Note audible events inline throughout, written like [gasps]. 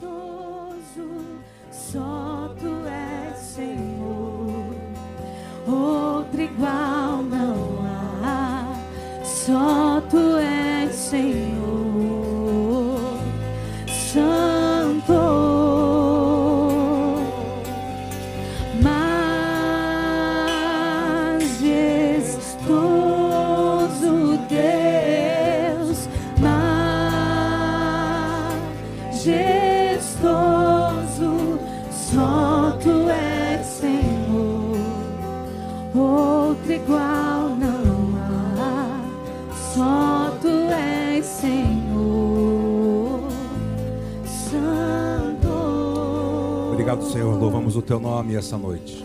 majestoso, só tu és Senhor. Outro igual não há, só tu és Senhor. Senhor. Louvamos o teu nome essa noite.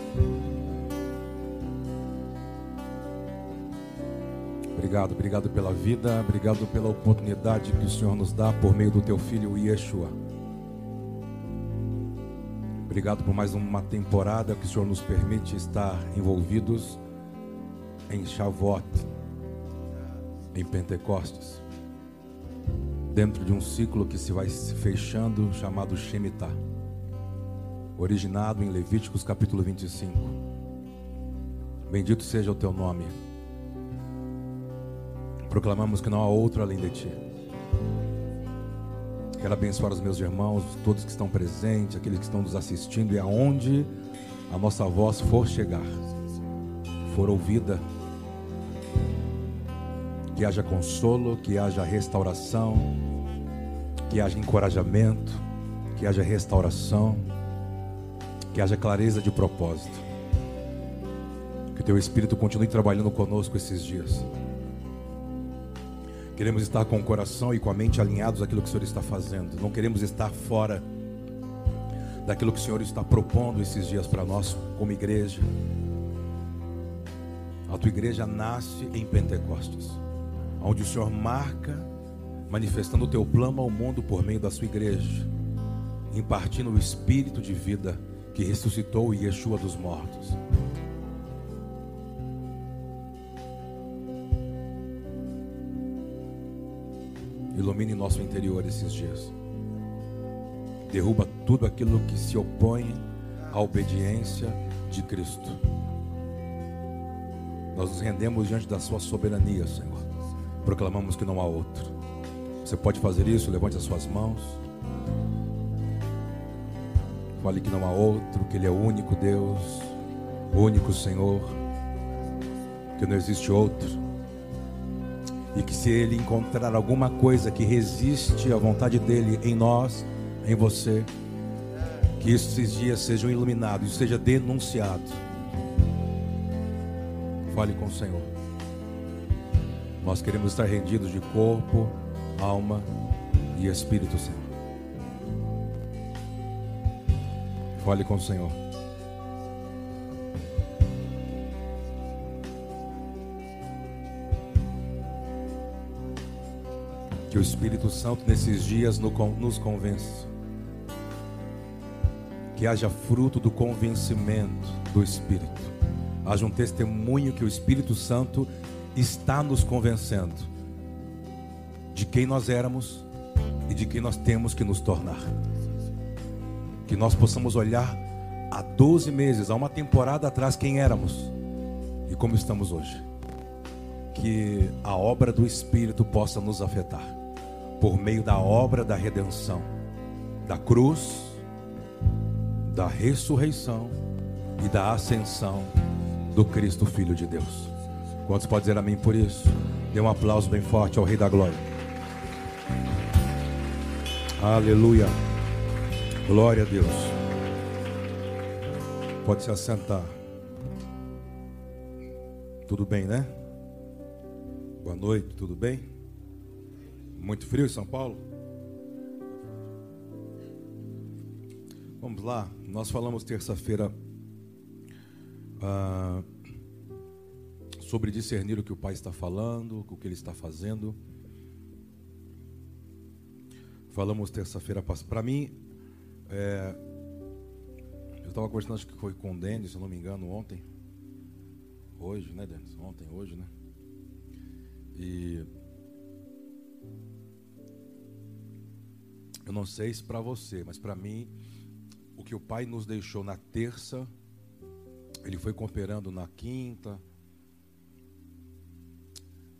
Obrigado, obrigado pela vida, obrigado pela oportunidade que o Senhor nos dá por meio do teu filho Yeshua. Obrigado por mais uma temporada que o Senhor nos permite estar envolvidos em Shavuot, em Pentecostes, dentro de um ciclo que se vai fechando chamado Shemitah originado em Levíticos capítulo 25. Bendito seja o teu nome. Proclamamos que não há outro além de ti. Quero abençoar os meus irmãos, todos que estão presentes, aqueles que estão nos assistindo e aonde a nossa voz for chegar, for ouvida, que haja consolo, que haja restauração, que haja encorajamento, que haja restauração que haja clareza de propósito. Que o teu Espírito continue trabalhando conosco esses dias. Queremos estar com o coração e com a mente alinhados àquilo que o Senhor está fazendo. Não queremos estar fora daquilo que o Senhor está propondo esses dias para nós como igreja. A tua igreja nasce em Pentecostes, onde o Senhor marca, manifestando o teu plano ao mundo por meio da sua igreja, impartindo o espírito de vida que ressuscitou Yeshua dos mortos. Ilumine nosso interior esses dias. Derruba tudo aquilo que se opõe à obediência de Cristo. Nós nos rendemos diante da Sua soberania, Senhor. Proclamamos que não há outro. Você pode fazer isso? Levante as suas mãos. Fale que não há outro, que Ele é o único Deus, o único Senhor, que não existe outro. E que se Ele encontrar alguma coisa que resiste à vontade dEle em nós, em você, que esses dias sejam iluminados e seja denunciado. Fale com o Senhor. Nós queremos estar rendidos de corpo, alma e espírito, Senhor. Fale com o Senhor. Que o Espírito Santo nesses dias no- nos convença. Que haja fruto do convencimento do Espírito. Haja um testemunho que o Espírito Santo está nos convencendo de quem nós éramos e de quem nós temos que nos tornar que nós possamos olhar há 12 meses, há uma temporada atrás, quem éramos e como estamos hoje. Que a obra do Espírito possa nos afetar, por meio da obra da redenção, da cruz, da ressurreição e da ascensão do Cristo, Filho de Deus. Quantos podem dizer amém por isso? Dê um aplauso bem forte ao Rei da Glória. Aleluia. Glória a Deus. Pode se assentar. Tudo bem, né? Boa noite, tudo bem? Muito frio em São Paulo? Vamos lá, nós falamos terça-feira ah, sobre discernir o que o Pai está falando, o que Ele está fazendo. Falamos terça-feira. Para mim, é, eu estava conversando, acho que foi com o Denis, se eu não me engano, ontem. Hoje, né, Denis? Ontem, hoje, né? E Eu não sei se para você, mas para mim, o que o Pai nos deixou na terça, Ele foi cooperando na quinta,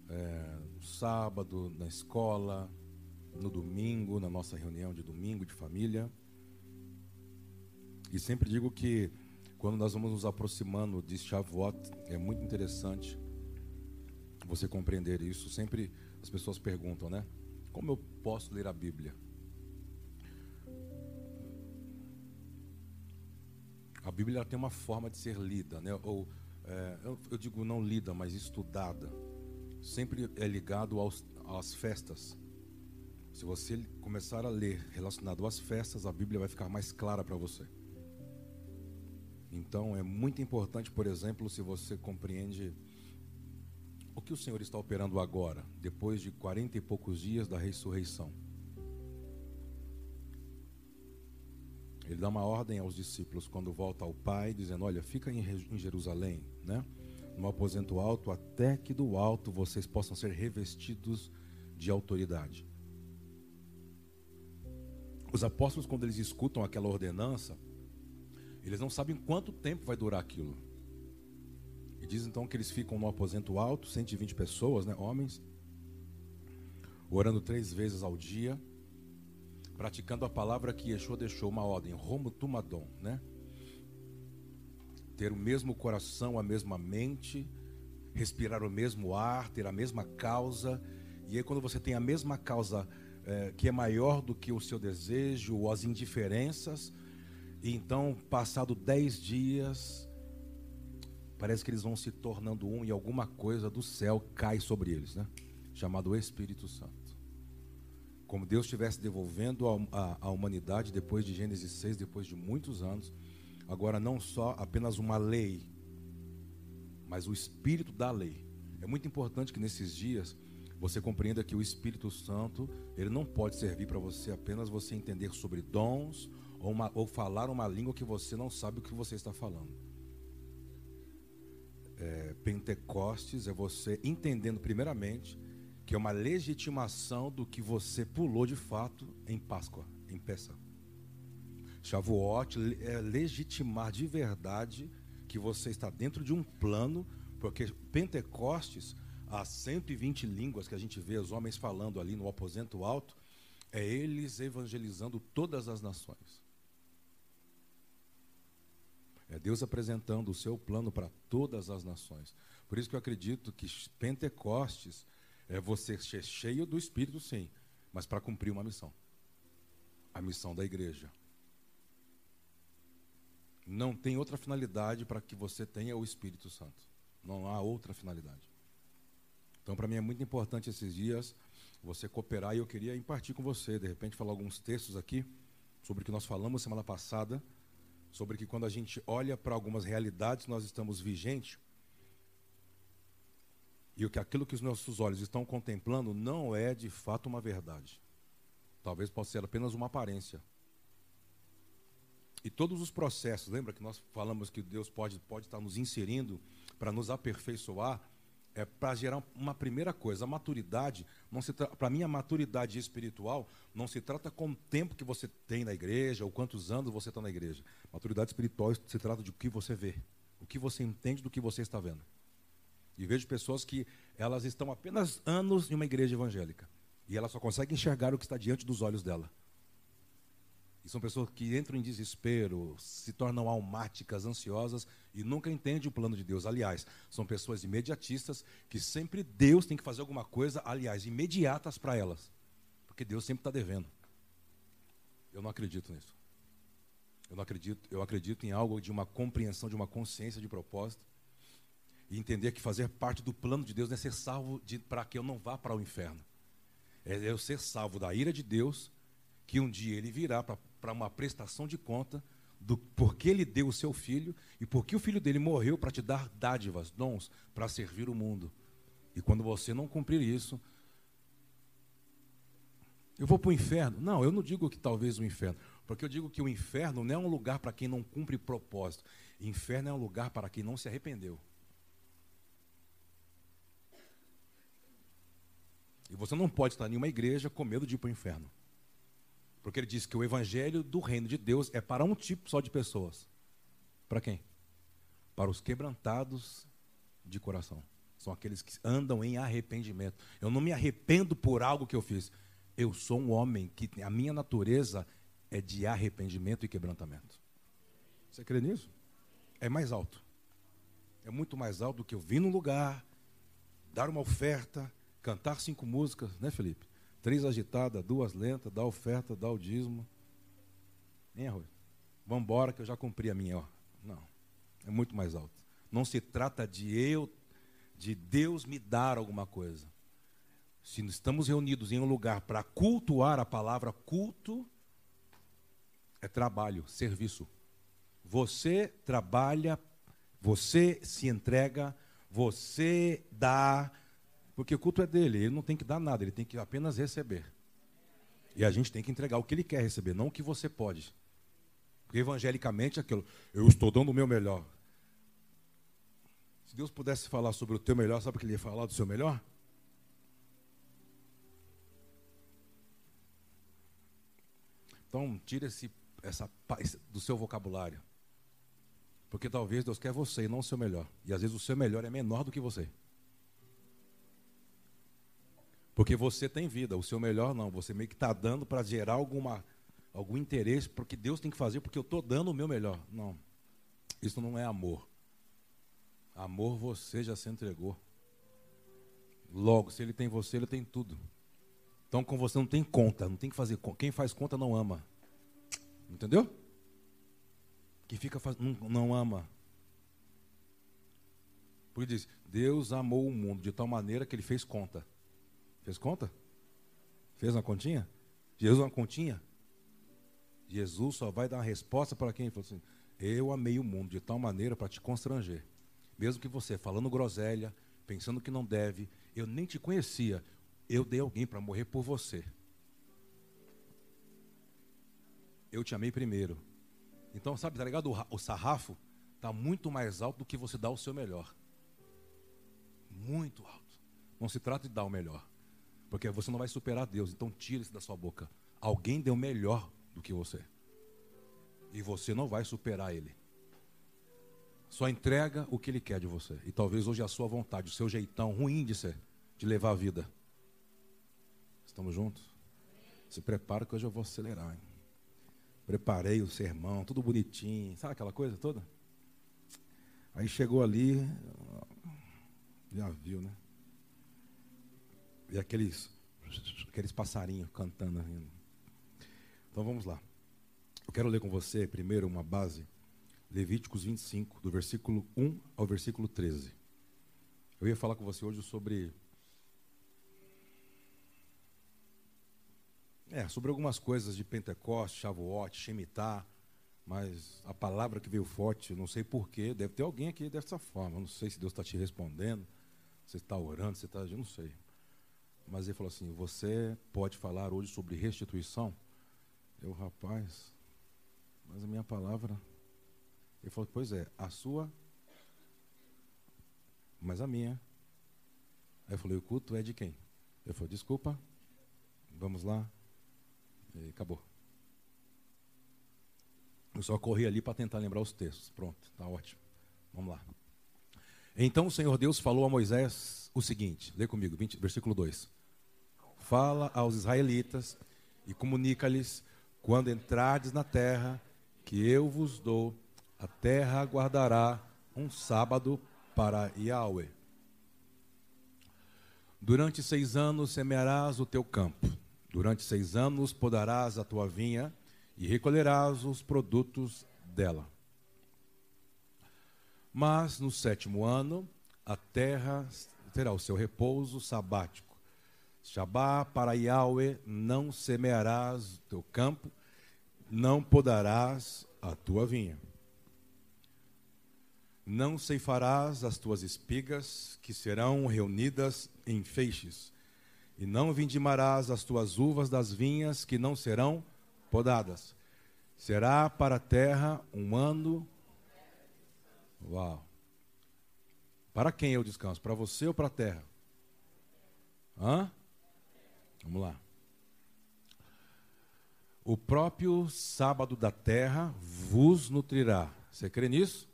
é, no sábado, na escola, no domingo, na nossa reunião de domingo de família. E sempre digo que quando nós vamos nos aproximando de Shavuot, é muito interessante você compreender isso. Sempre as pessoas perguntam, né? Como eu posso ler a Bíblia? A Bíblia tem uma forma de ser lida, né? ou é, eu, eu, digo não lida, mas estudada. Sempre é ligado aos, às festas. Se você começar a ler relacionado às festas, a Bíblia vai ficar mais clara para você. Então é muito importante, por exemplo, se você compreende o que o Senhor está operando agora, depois de quarenta e poucos dias da ressurreição. Ele dá uma ordem aos discípulos quando volta ao Pai, dizendo: Olha, fica em Jerusalém, né? no aposento alto, até que do alto vocês possam ser revestidos de autoridade. Os apóstolos, quando eles escutam aquela ordenança, eles não sabem quanto tempo vai durar aquilo. E diz então que eles ficam no aposento alto, 120 pessoas, né, homens, orando três vezes ao dia praticando a palavra que Yeshua deixou, uma ordem, Romo Tumadon, né? Ter o mesmo coração, a mesma mente, respirar o mesmo ar, ter a mesma causa. E aí, quando você tem a mesma causa é, que é maior do que o seu desejo ou as indiferenças, e então, passado dez dias, parece que eles vão se tornando um e alguma coisa do céu cai sobre eles, né? Chamado Espírito Santo como Deus estivesse devolvendo a, humanidade depois de Gênesis 6, depois de muitos anos. Agora, não só apenas uma lei, mas o espírito da lei. É muito importante que nesses dias você compreenda que o Espírito Santo ele não pode servir para você apenas você entender sobre dons ou, uma, ou falar uma língua que você não sabe o que você está falando. É, Pentecostes é você entendendo primeiramente que é uma legitimação do que você pulou de fato em Páscoa, em Pessa. Shavuot é legitimar de verdade que você está dentro de um plano, porque Pentecostes, as 120 línguas que a gente vê os homens falando ali no aposento alto, é eles evangelizando todas as nações. É Deus apresentando o seu plano para todas as nações. Por isso que eu acredito que Pentecostes é você ser cheio do Espírito, sim, mas para cumprir uma missão a missão da igreja. Não tem outra finalidade para que você tenha o Espírito Santo. Não há outra finalidade. Então, para mim é muito importante esses dias você cooperar e eu queria impartir com você, de repente, falar alguns textos aqui sobre o que nós falamos semana passada, sobre que quando a gente olha para algumas realidades, nós estamos vigentes e o que aquilo que os nossos olhos estão contemplando não é de fato uma verdade. Talvez possa ser apenas uma aparência. E todos os processos, lembra que nós falamos que Deus pode, pode estar nos inserindo para nos aperfeiçoar, é para gerar uma primeira coisa, a maturidade, não se para mim a maturidade espiritual não se trata com o tempo que você tem na igreja ou quantos anos você está na igreja. Maturidade espiritual se trata de o que você vê, o que você entende do que você está vendo. E vejo pessoas que elas estão apenas anos em uma igreja evangélica. E ela só consegue enxergar o que está diante dos olhos dela. E são pessoas que entram em desespero, se tornam almáticas, ansiosas e nunca entendem o plano de Deus. Aliás, são pessoas imediatistas que sempre Deus tem que fazer alguma coisa, aliás, imediatas para elas. Porque Deus sempre está devendo. Eu não acredito nisso. Eu não acredito, eu acredito em algo de uma compreensão, de uma consciência de propósito e entender que fazer parte do plano de Deus é ser salvo para que eu não vá para o inferno. É eu ser salvo da ira de Deus, que um dia ele virá para uma prestação de conta do porquê ele deu o seu filho e porque o filho dele morreu para te dar dádivas, dons, para servir o mundo. E quando você não cumprir isso, eu vou para o inferno? Não, eu não digo que talvez o inferno, porque eu digo que o inferno não é um lugar para quem não cumpre propósito. Inferno é um lugar para quem não se arrependeu. E você não pode estar em uma igreja com medo de ir para o inferno. Porque ele diz que o evangelho do reino de Deus é para um tipo só de pessoas. Para quem? Para os quebrantados de coração. São aqueles que andam em arrependimento. Eu não me arrependo por algo que eu fiz. Eu sou um homem que a minha natureza é de arrependimento e quebrantamento. Você crê nisso? É mais alto. É muito mais alto do que eu vir num lugar, dar uma oferta, cantar cinco músicas, né, Felipe? Três agitadas, duas lentas, dá oferta, dá o dízimo. Hein, Arroio? Vamos embora que eu já cumpri a minha. Ó. Não, é muito mais alto. Não se trata de eu, de Deus me dar alguma coisa. Se estamos reunidos em um lugar para cultuar a palavra culto, é trabalho, serviço. Você trabalha, você se entrega, você dá, porque o culto é dele, ele não tem que dar nada, ele tem que apenas receber. E a gente tem que entregar o que ele quer receber, não o que você pode. Porque evangelicamente é aquilo, eu estou dando o meu melhor. Se Deus pudesse falar sobre o teu melhor, sabe o que ele ia falar do seu melhor? Então, tira esse, essa do seu vocabulário. Porque talvez Deus quer você e não o seu melhor. E às vezes o seu melhor é menor do que você. Porque você tem vida, o seu melhor não. Você meio que está dando para gerar alguma, algum interesse, porque Deus tem que fazer, porque eu estou dando o meu melhor. Não. Isso não é amor. Amor você já se entregou. Logo, se ele tem você, ele tem tudo. Então com você não tem conta, não tem que fazer conta. Quem faz conta não ama. Entendeu? Quem fica faz... não, não ama. Porque diz, Deus amou o mundo de tal maneira que ele fez conta. Fez conta? Fez uma continha? Jesus uma continha? Jesus só vai dar uma resposta para quem falou assim: Eu amei o mundo de tal maneira para te constranger. Mesmo que você falando groselha, pensando que não deve, eu nem te conhecia, eu dei alguém para morrer por você. Eu te amei primeiro. Então, sabe, tá ligado? O sarrafo está muito mais alto do que você dá o seu melhor. Muito alto. Não se trata de dar o melhor. Porque você não vai superar Deus. Então tire isso da sua boca. Alguém deu melhor do que você. E você não vai superar ele. Só entrega o que ele quer de você. E talvez hoje a sua vontade, o seu jeitão ruim de ser, de levar a vida. Estamos juntos? Se prepara que hoje eu vou acelerar. Hein? Preparei o sermão, tudo bonitinho. Sabe aquela coisa toda? Aí chegou ali, já viu, né? E aqueles, aqueles passarinhos cantando. Então vamos lá. Eu quero ler com você primeiro uma base, Levíticos 25, do versículo 1 ao versículo 13. Eu ia falar com você hoje sobre. É, sobre algumas coisas de Pentecoste, Shavuot, Shemitah, mas a palavra que veio forte, não sei porquê, deve ter alguém aqui dessa forma. Não sei se Deus está te respondendo, você está orando, você está. Eu não sei. Mas ele falou assim: Você pode falar hoje sobre restituição? Eu, rapaz, mas a minha palavra. Ele falou: Pois é, a sua, mas a minha. Aí eu falei: O culto é de quem? Ele falou: Desculpa, vamos lá. E acabou. Eu só corri ali para tentar lembrar os textos. Pronto, está ótimo. Vamos lá. Então o Senhor Deus falou a Moisés o seguinte: lê comigo, 20, versículo 2 fala aos israelitas e comunica-lhes: quando entrardes na terra que eu vos dou, a terra guardará um sábado para Yahweh. Durante seis anos semearás o teu campo, durante seis anos podarás a tua vinha e recolherás os produtos dela. Mas no sétimo ano a terra terá o seu repouso sabático Shabá para Yahweh, não semearás teu campo, não podarás a tua vinha. Não ceifarás as tuas espigas, que serão reunidas em feixes, e não vindimarás as tuas uvas das vinhas, que não serão podadas. Será para a terra um ano. Uau! Para quem o descanso? Para você ou para a terra? Hã? Vamos lá. O próprio sábado da terra vos nutrirá. Você crê nisso?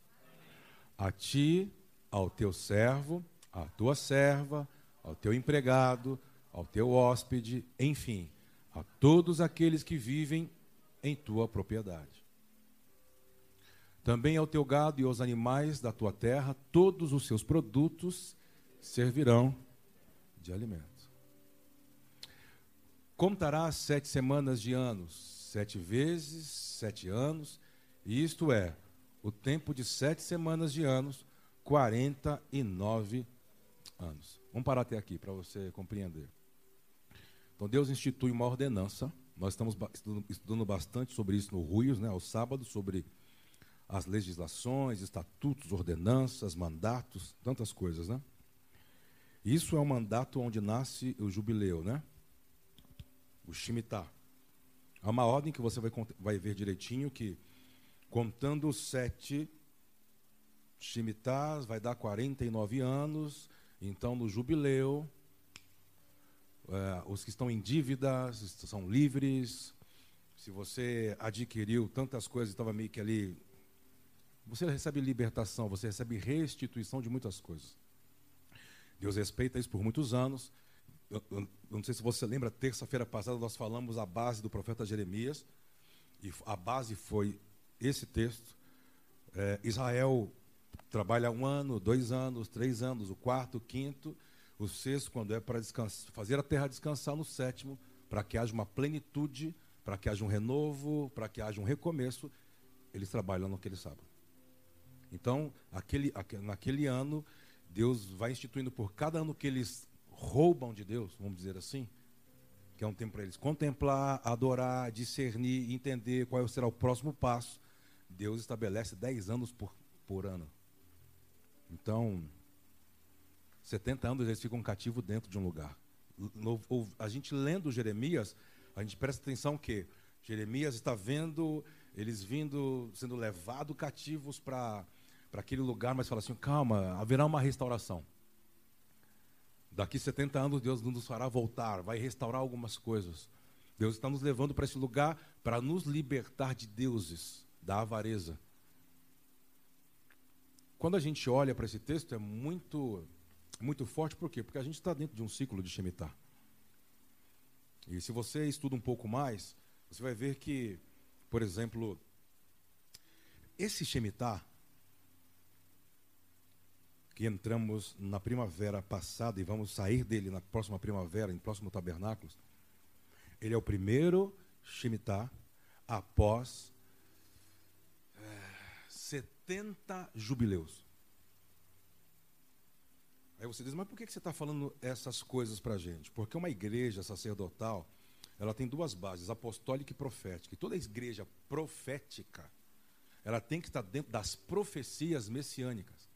A ti, ao teu servo, à tua serva, ao teu empregado, ao teu hóspede, enfim, a todos aqueles que vivem em tua propriedade. Também ao teu gado e aos animais da tua terra, todos os seus produtos servirão de alimento. Contarás sete semanas de anos, sete vezes sete anos, e isto é, o tempo de sete semanas de anos, quarenta e nove anos. Vamos parar até aqui para você compreender. Então Deus institui uma ordenança. Nós estamos estudando bastante sobre isso no Ruios, né, aos sábados, sobre as legislações, estatutos, ordenanças, mandatos, tantas coisas, né? Isso é um mandato onde nasce o jubileu, né? O Shemitah. Há uma ordem que você vai, vai ver direitinho que, contando sete Shemitahs, vai dar 49 anos. Então, no jubileu, é, os que estão em dívidas são livres. Se você adquiriu tantas coisas e estava meio que ali você recebe libertação, você recebe restituição de muitas coisas. Deus respeita isso por muitos anos. Eu, eu, não sei se você lembra, terça-feira passada nós falamos a base do profeta Jeremias, e a base foi esse texto. É, Israel trabalha um ano, dois anos, três anos, o quarto, o quinto, o sexto, quando é para fazer a terra descansar no sétimo, para que haja uma plenitude, para que haja um renovo, para que haja um recomeço, eles trabalham naquele sábado. Então, aquele, naquele ano, Deus vai instituindo por cada ano que eles roubam de Deus, vamos dizer assim, que é um tempo para eles contemplar, adorar, discernir, entender qual será o próximo passo. Deus estabelece 10 anos por, por ano. Então, 70 anos eles ficam cativos dentro de um lugar. A gente lendo Jeremias, a gente presta atenção que Jeremias está vendo eles vindo, sendo levados cativos para aquele lugar, mas fala assim: calma, haverá uma restauração. Daqui 70 anos Deus nos fará voltar, vai restaurar algumas coisas. Deus está nos levando para esse lugar para nos libertar de deuses, da avareza. Quando a gente olha para esse texto, é muito, muito forte, por quê? Porque a gente está dentro de um ciclo de Shemitah. E se você estuda um pouco mais, você vai ver que, por exemplo, esse Shemitah, que entramos na primavera passada e vamos sair dele na próxima primavera, em próximo tabernáculo, ele é o primeiro Shemitah após é, 70 jubileus. Aí você diz, mas por que você está falando essas coisas para a gente? Porque uma igreja sacerdotal, ela tem duas bases, apostólica e profética. E toda igreja profética, ela tem que estar dentro das profecias messiânicas.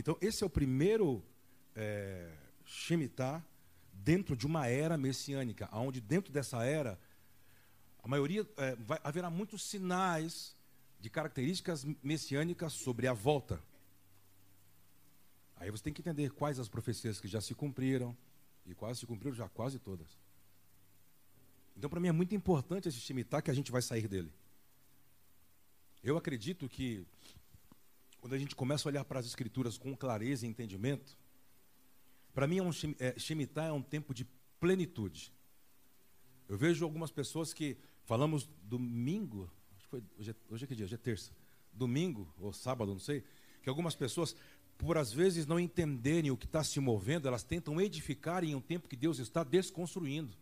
Então, esse é o primeiro é, Shemitah dentro de uma era messiânica, onde dentro dessa era, a maioria, é, vai, haverá muitos sinais de características messiânicas sobre a volta. Aí você tem que entender quais as profecias que já se cumpriram, e quase se cumpriram já quase todas. Então, para mim é muito importante esse Shemitah que a gente vai sair dele. Eu acredito que quando a gente começa a olhar para as escrituras com clareza e entendimento, para mim, é um, é, Shemitah é um tempo de plenitude. Eu vejo algumas pessoas que falamos domingo, foi, hoje, é, hoje é que dia? Hoje é terça. Domingo ou sábado, não sei, que algumas pessoas, por às vezes não entenderem o que está se movendo, elas tentam edificar em um tempo que Deus está desconstruindo.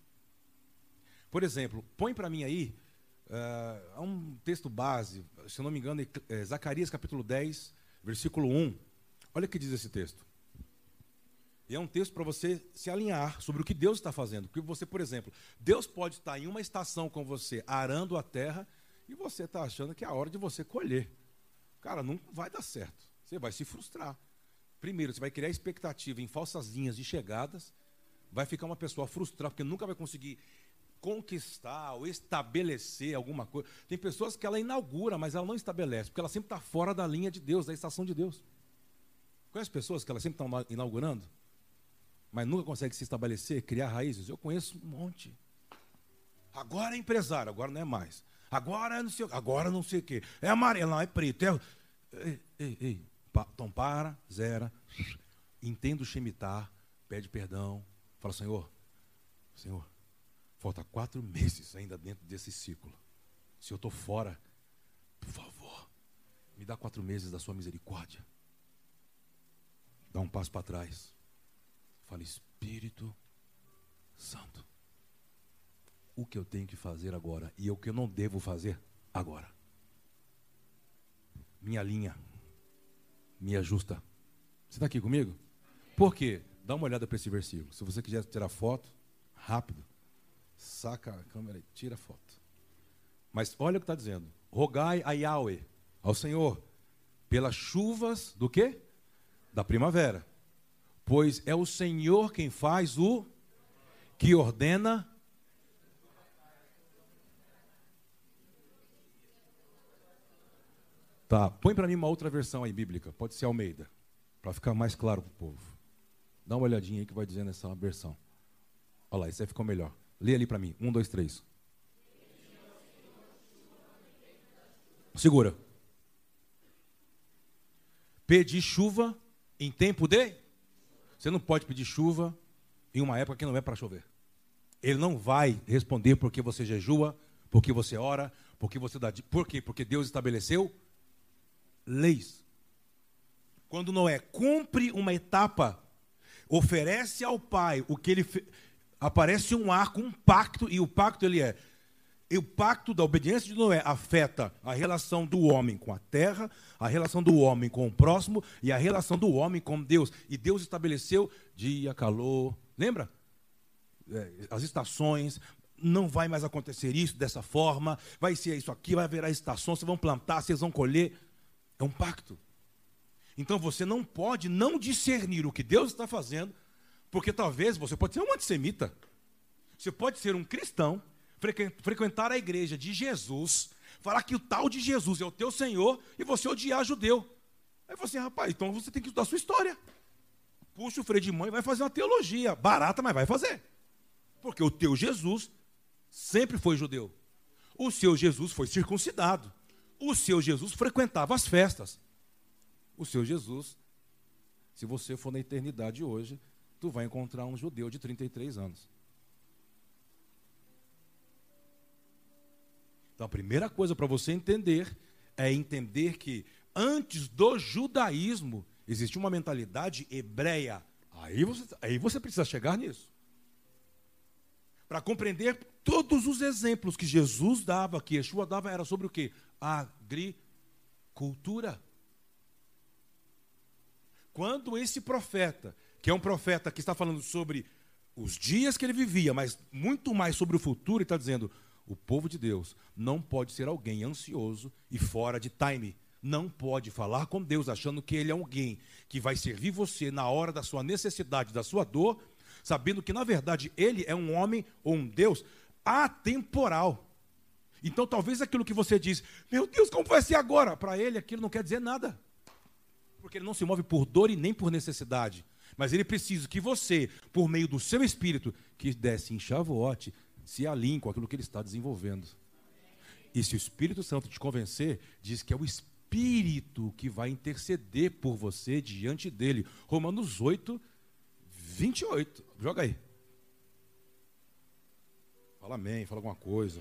Por exemplo, põe para mim aí Uh, há um texto base, se não me engano, é Zacarias capítulo 10, versículo 1. Olha o que diz esse texto. E é um texto para você se alinhar sobre o que Deus está fazendo. Porque você, por exemplo, Deus pode estar em uma estação com você arando a terra e você está achando que é a hora de você colher. Cara, não vai dar certo. Você vai se frustrar. Primeiro, você vai criar expectativa em falsas linhas de chegadas, vai ficar uma pessoa frustrada porque nunca vai conseguir conquistar ou estabelecer alguma coisa. Tem pessoas que ela inaugura, mas ela não estabelece, porque ela sempre está fora da linha de Deus, da estação de Deus. Conhece pessoas que ela sempre estão inaugurando, mas nunca consegue se estabelecer, criar raízes? Eu conheço um monte. Agora é empresário, agora não é mais. Agora é não sei, agora não sei o quê. É amarelo, não, é preto. É... Ei, ei, ei. Então para, zera, [laughs] entenda o Shemitah, pede perdão, fala, Senhor, Senhor, falta quatro meses ainda dentro desse ciclo. Se eu estou fora, por favor, me dá quatro meses da sua misericórdia. Dá um passo para trás. Fala, Espírito Santo. O que eu tenho que fazer agora e o que eu não devo fazer agora. Minha linha me ajusta. Você está aqui comigo? Por quê? Dá uma olhada para esse versículo. Se você quiser tirar foto, rápido, saca a câmera e tira a foto. Mas olha o que está dizendo. Rogai a Yahweh, ao Senhor, pelas chuvas do quê? Da primavera. Pois é o Senhor quem faz o que ordena Tá, põe para mim uma outra versão aí bíblica, pode ser Almeida, para ficar mais claro para o povo. Dá uma olhadinha aí que vai dizendo essa versão. Olha lá, isso aí ficou melhor. Lê ali para mim. Um, dois, três. Segura. Pedir chuva em tempo de. Você não pode pedir chuva em uma época que não é para chover. Ele não vai responder porque você jejua, porque você ora, porque você dá. Por quê? Porque Deus estabeleceu leis. Quando Noé cumpre uma etapa, oferece ao pai o que ele. Aparece um arco, um pacto e o pacto ele é o pacto da obediência de Noé afeta a relação do homem com a terra, a relação do homem com o próximo e a relação do homem com Deus. E Deus estabeleceu dia, calor, lembra? É, as estações, não vai mais acontecer isso dessa forma, vai ser isso aqui, vai haver estações, vocês vão plantar, vocês vão colher. É um pacto. Então você não pode não discernir o que Deus está fazendo, porque talvez você pode ser um antissemita. Você pode ser um cristão, frequentar a igreja de Jesus, falar que o tal de Jesus é o teu Senhor e você odiar judeu. Aí você, rapaz, então você tem que estudar a sua história. Puxa o freio de mão e vai fazer uma teologia. Barata, mas vai fazer. Porque o teu Jesus sempre foi judeu. O seu Jesus foi circuncidado. O seu Jesus frequentava as festas. O seu Jesus, se você for na eternidade hoje, tu vai encontrar um judeu de 33 anos. Então a primeira coisa para você entender é entender que antes do judaísmo existia uma mentalidade hebreia. Aí você, aí você precisa chegar nisso. Para compreender todos os exemplos que Jesus dava, que Yeshua dava, era sobre o que? agricultura. Quando esse profeta, que é um profeta que está falando sobre os dias que ele vivia, mas muito mais sobre o futuro, ele está dizendo: o povo de Deus não pode ser alguém ansioso e fora de time. Não pode falar com Deus achando que ele é alguém que vai servir você na hora da sua necessidade, da sua dor, sabendo que na verdade ele é um homem ou um Deus atemporal. Então talvez aquilo que você diz, meu Deus, como vai ser agora? Para ele aquilo não quer dizer nada. Porque ele não se move por dor e nem por necessidade. Mas ele precisa que você, por meio do seu espírito, que desce em chavote, se alinhe com aquilo que ele está desenvolvendo. E se o Espírito Santo te convencer, diz que é o Espírito que vai interceder por você diante dele. Romanos 8, 28. Joga aí. Fala amém, fala alguma coisa.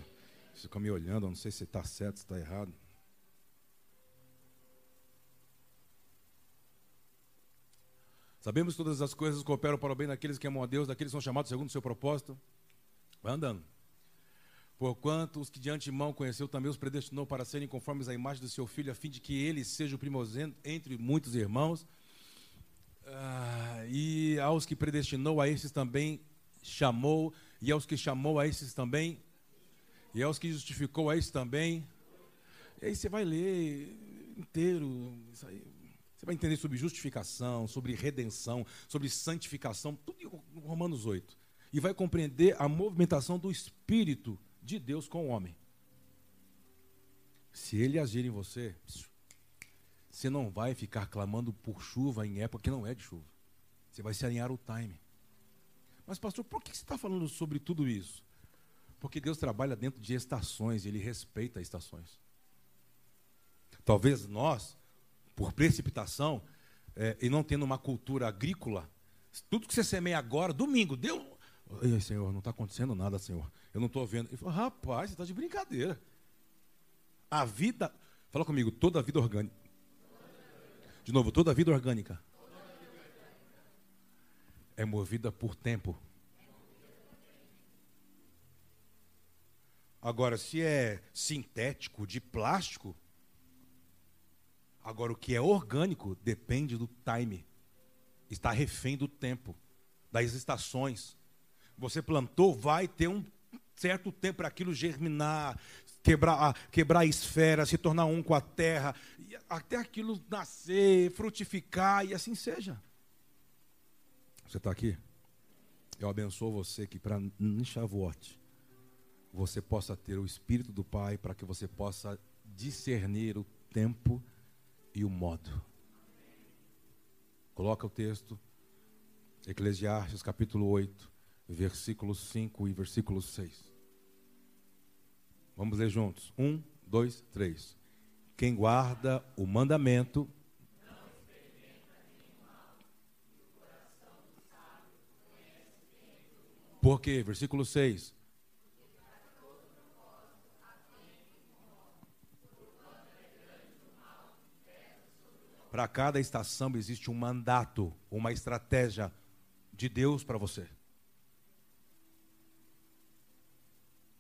Você fica me olhando, eu não sei se está certo, se está errado. Sabemos que todas as coisas cooperam para o bem daqueles que amam a Deus, daqueles que são chamados segundo o seu propósito. Vai andando. Porquanto os que de antemão conheceu também os predestinou para serem conformes à imagem do seu filho, a fim de que ele seja o primogênito entre muitos irmãos. Ah, e aos que predestinou, a esses também chamou, e aos que chamou, a esses também e aos que justificou, a isso também. E aí você vai ler inteiro. Aí, você vai entender sobre justificação, sobre redenção, sobre santificação, tudo em Romanos 8. E vai compreender a movimentação do Espírito de Deus com o homem. Se ele agir em você, você não vai ficar clamando por chuva em época que não é de chuva. Você vai se alinhar o time. Mas, pastor, por que você está falando sobre tudo isso? Porque Deus trabalha dentro de estações, ele respeita estações. Talvez nós, por precipitação, é, e não tendo uma cultura agrícola, tudo que você semeia agora, domingo, deu. Ei, Senhor, não está acontecendo nada, Senhor. Eu não estou vendo. Ele falou, rapaz, você está de brincadeira. A vida, fala comigo, toda a vida orgânica. De novo, toda a vida orgânica é movida por tempo. Agora, se é sintético, de plástico, agora o que é orgânico depende do time. Está refém do tempo, das estações. Você plantou, vai ter um certo tempo para aquilo germinar, quebrar, quebrar a esfera, se tornar um com a terra, até aquilo nascer, frutificar e assim seja. Você está aqui? Eu abençoo você que para Nishavuot você possa ter o Espírito do Pai para que você possa discernir o tempo e o modo. Coloca o texto, Eclesiastes capítulo 8, versículo 5 e versículo 6. Vamos ler juntos. Um, dois, três. Quem guarda o mandamento Por quê? Versículo 6. Para cada estação existe um mandato, uma estratégia de Deus para você.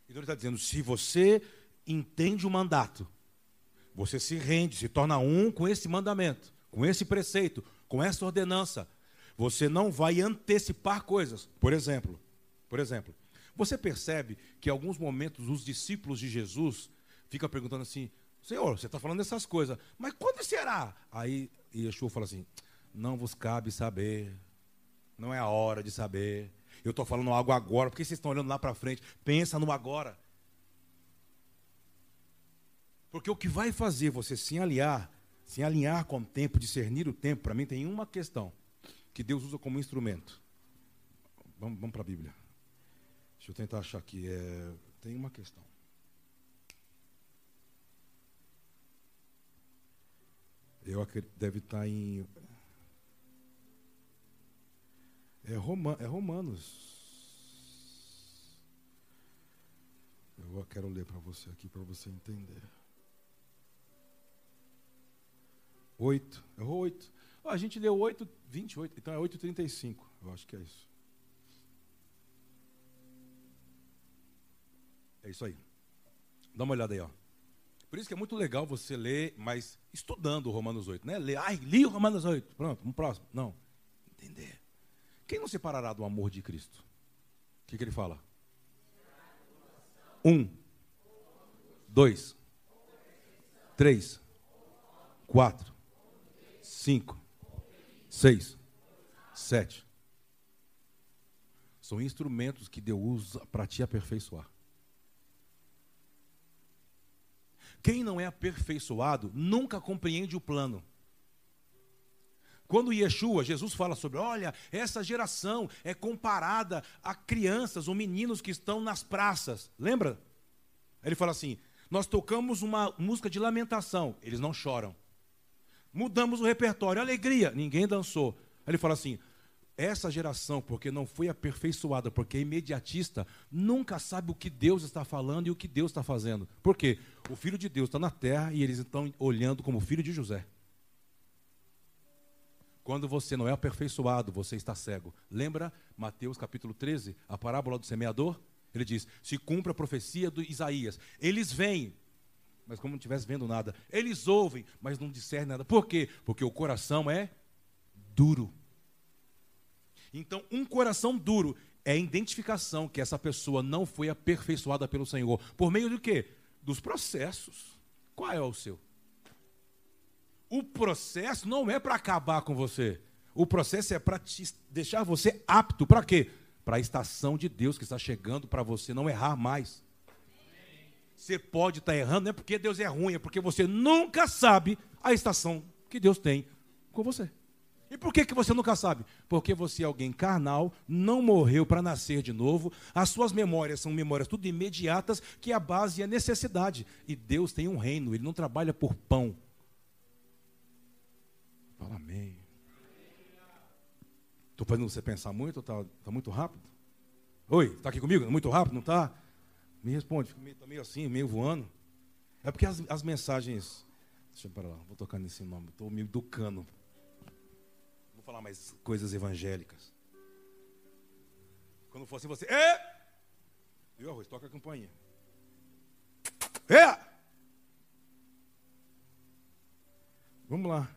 Então ele está dizendo: se você entende o mandato, você se rende, se torna um com esse mandamento, com esse preceito, com essa ordenança, você não vai antecipar coisas. Por exemplo, por exemplo, você percebe que em alguns momentos os discípulos de Jesus ficam perguntando assim: Senhor, você está falando dessas coisas, mas quando será? Aí Yeshua fala assim: Não vos cabe saber, não é a hora de saber. Eu estou falando algo agora, porque vocês estão olhando lá para frente? Pensa no agora. Porque o que vai fazer você se alinhar, se alinhar com o tempo, discernir o tempo, para mim tem uma questão que Deus usa como instrumento. Vamos, vamos para a Bíblia. Deixa eu tentar achar aqui. É, tem uma questão. Eu acredito, deve estar em. É, Roma, é Romanos. Eu quero ler para você aqui, para você entender. Oito. Errou oito. a gente leu oito, vinte e oito. Então é oito trinta e cinco. Eu acho que é isso. É isso aí. Dá uma olhada aí, ó. Por isso que é muito legal você ler, mas estudando o Romanos 8, né? Ler, ai, li o Romanos 8. Pronto, um próximo. Não. Entender. Quem não separará do amor de Cristo? O que, que ele fala? Um. Dois. Três. Quatro. Cinco. Seis. Sete. São instrumentos que Deus usa para te aperfeiçoar. Quem não é aperfeiçoado nunca compreende o plano. Quando Yeshua, Jesus fala sobre, olha, essa geração é comparada a crianças ou meninos que estão nas praças. Lembra? Ele fala assim: nós tocamos uma música de lamentação, eles não choram. Mudamos o repertório, alegria, ninguém dançou. Ele fala assim: essa geração, porque não foi aperfeiçoada, porque é imediatista, nunca sabe o que Deus está falando e o que Deus está fazendo. Por quê? O Filho de Deus está na terra e eles estão olhando como filho de José. Quando você não é aperfeiçoado, você está cego. Lembra Mateus capítulo 13, a parábola do semeador? Ele diz: se cumpre a profecia do Isaías. Eles vêm, mas como não estivesse vendo nada. Eles ouvem, mas não discernem nada. Por quê? Porque o coração é duro. Então, um coração duro é a identificação que essa pessoa não foi aperfeiçoada pelo Senhor. Por meio do quê? Dos processos. Qual é o seu? O processo não é para acabar com você. O processo é para deixar você apto para quê? Para a estação de Deus que está chegando para você não errar mais. Você pode estar errando, não é porque Deus é ruim, é porque você nunca sabe a estação que Deus tem com você. E por que, que você nunca sabe? Porque você é alguém carnal, não morreu para nascer de novo, as suas memórias são memórias tudo imediatas, que a base é necessidade. E Deus tem um reino, Ele não trabalha por pão. Fala amém. Estou fazendo você pensar muito, está tá muito rápido? Oi, está aqui comigo? Muito rápido, não está? Me responde, está meio assim, meio voando. É porque as, as mensagens. Deixa eu parar lá, vou tocar nesse nome, estou me educando falar mais coisas evangélicas. Quando for assim, você. É! Viu, arroz? Toca a campainha. É! Vamos lá.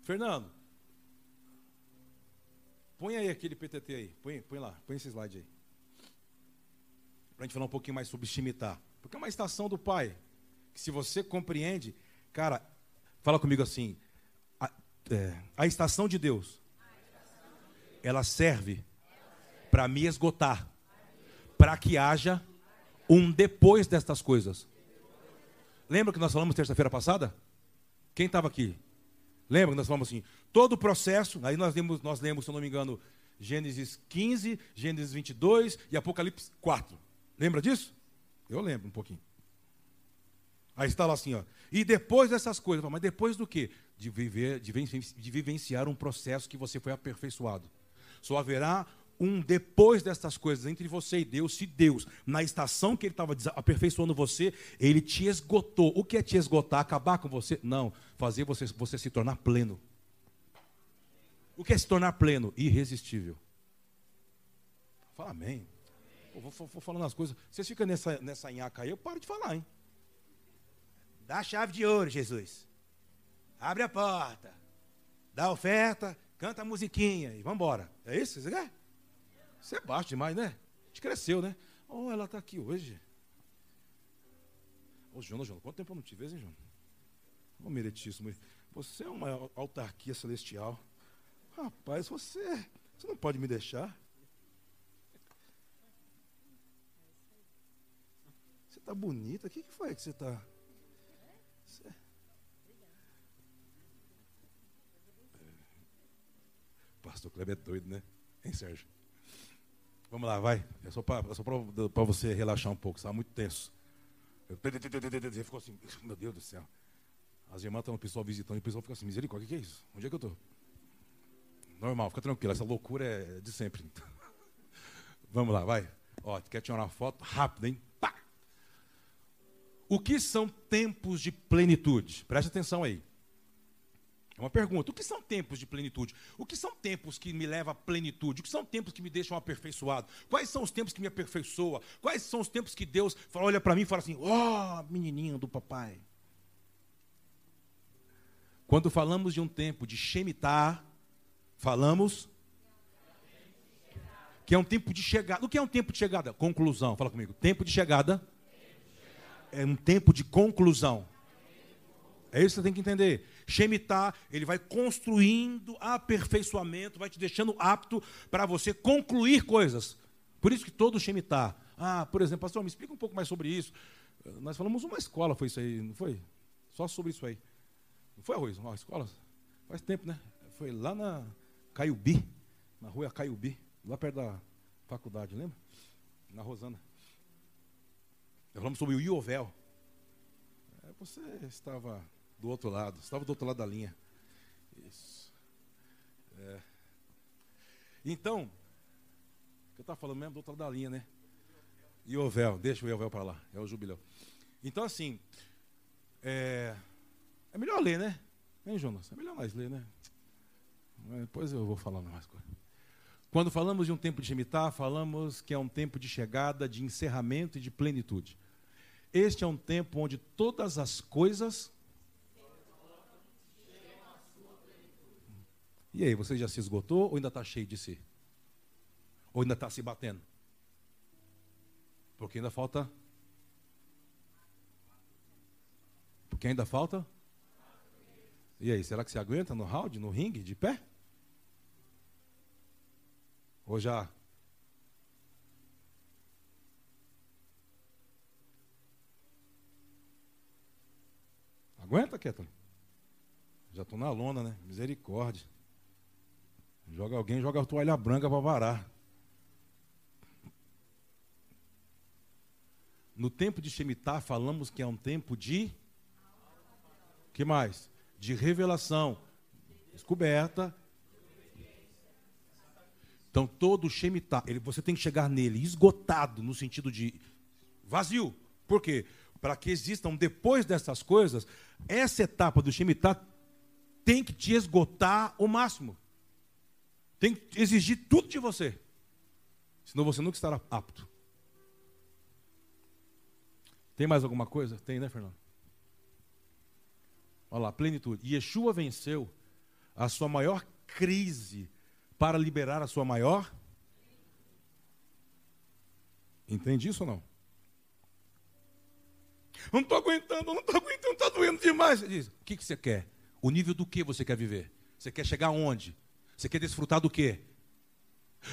Fernando. Põe aí aquele PTT aí. Põe, põe lá. Põe esse slide aí. Para a gente falar um pouquinho mais sobre Chimitar. Porque é uma estação do Pai. Que se você compreende, cara, fala comigo assim é, a estação de Deus, ela serve para me esgotar, para que haja um depois destas coisas. Lembra que nós falamos terça-feira passada? Quem estava aqui? Lembra que nós falamos assim? Todo o processo, aí nós lemos, nós lemos, se eu não me engano, Gênesis 15, Gênesis 22 e Apocalipse 4. Lembra disso? Eu lembro um pouquinho. Aí está lá assim, ó. E depois dessas coisas, mas depois do quê? De, viver, de, vivenciar um processo que você foi aperfeiçoado. Só haverá um depois dessas coisas entre você e Deus, se Deus, na estação que Ele estava aperfeiçoando você, Ele te esgotou. O que é te esgotar? Acabar com você? Não, fazer você, você se tornar pleno. O que é se tornar pleno? Irresistível. Fala amém. vou, vou, vou falando as coisas. Vocês ficam nessa, nessa nhaca aí, eu paro de falar, hein? Dá a chave de ouro, Jesus. Abre a porta. Dá a oferta, canta a musiquinha e vamos embora. É isso? Você quer? Você é baixo demais, né? A gente cresceu, né? Oh, ela está aqui hoje. Ô, oh, Jonas, Jonas, quanto tempo eu não te vejo, hein, Jonas? Ô, oh, meritíssimo. Você é uma autarquia celestial. Rapaz, você, você não pode me deixar. Você está bonita. O que, que foi que você está... Pastor Kleber é doido, né? Hein, Sérgio? Vamos lá, vai. É só para é você relaxar um pouco, estava muito tenso. Ele ficou assim, meu Deus do céu. As irmãs estão no pessoal visitando e o pessoal fica assim, misericórdia, o que é isso? Onde é que eu estou? Normal, fica tranquilo, essa loucura é de sempre. [laughs] Vamos lá, vai. Ó, quer tirar uma foto? Rápido, hein? O que são tempos de plenitude? Preste atenção aí. É uma pergunta. O que são tempos de plenitude? O que são tempos que me levam à plenitude? O que são tempos que me deixam aperfeiçoado? Quais são os tempos que me aperfeiçoa? Quais são os tempos que Deus olha para mim e fala assim: Ó, oh, menininho do papai. Quando falamos de um tempo de Shemitah, falamos que é um tempo de chegada. O que é um tempo de chegada? Conclusão. Fala comigo. Tempo de chegada é um tempo de conclusão. É isso que você tem que entender. Shemitah, ele vai construindo aperfeiçoamento, vai te deixando apto para você concluir coisas. Por isso que todo Shemitah. Ah, por exemplo, pastor, me explica um pouco mais sobre isso. Nós falamos uma escola, foi isso aí, não foi? Só sobre isso aí. Não foi, Arroz? Uma escola? Faz tempo, né? Foi lá na Caiubi, na rua Caiubi, lá perto da faculdade, lembra? Na Rosana. Falamos sobre o Iovel. É, você estava do outro lado. Estava do outro lado da linha. Isso. É. Então, o que eu estava falando mesmo do outro lado da linha, né? Véu, deixa o Iovel para lá, é o jubileu. Então, assim, é, é melhor ler, né? Hein, Jonas? É melhor mais ler, né? Depois eu vou falar mais coisas. Quando falamos de um tempo de imitar, falamos que é um tempo de chegada, de encerramento e de plenitude. Este é um tempo onde todas as coisas E aí, você já se esgotou ou ainda está cheio de si? Ou ainda está se batendo? Porque ainda falta. Porque ainda falta. E aí, será que você aguenta no round, no ringue, de pé? Ou já? Aguenta, Kathleen? Já estou na lona, né? Misericórdia. Joga alguém, joga a toalha branca para varar. No tempo de Shemitah, falamos que é um tempo de. que mais? De revelação, descoberta. Então, todo Shemitah, ele, você tem que chegar nele esgotado, no sentido de vazio. Por quê? Para que existam, depois dessas coisas, essa etapa do Shemitah tem que te esgotar o máximo. Tem que exigir tudo de você. Senão você nunca estará apto. Tem mais alguma coisa? Tem, né, Fernando? Olha lá, plenitude. Yeshua venceu a sua maior crise para liberar a sua maior. Entende isso ou não? Não estou aguentando, não estou aguentando, está doendo demais. Você diz, o que, que você quer? O nível do que você quer viver? Você quer chegar aonde? Você quer desfrutar do quê?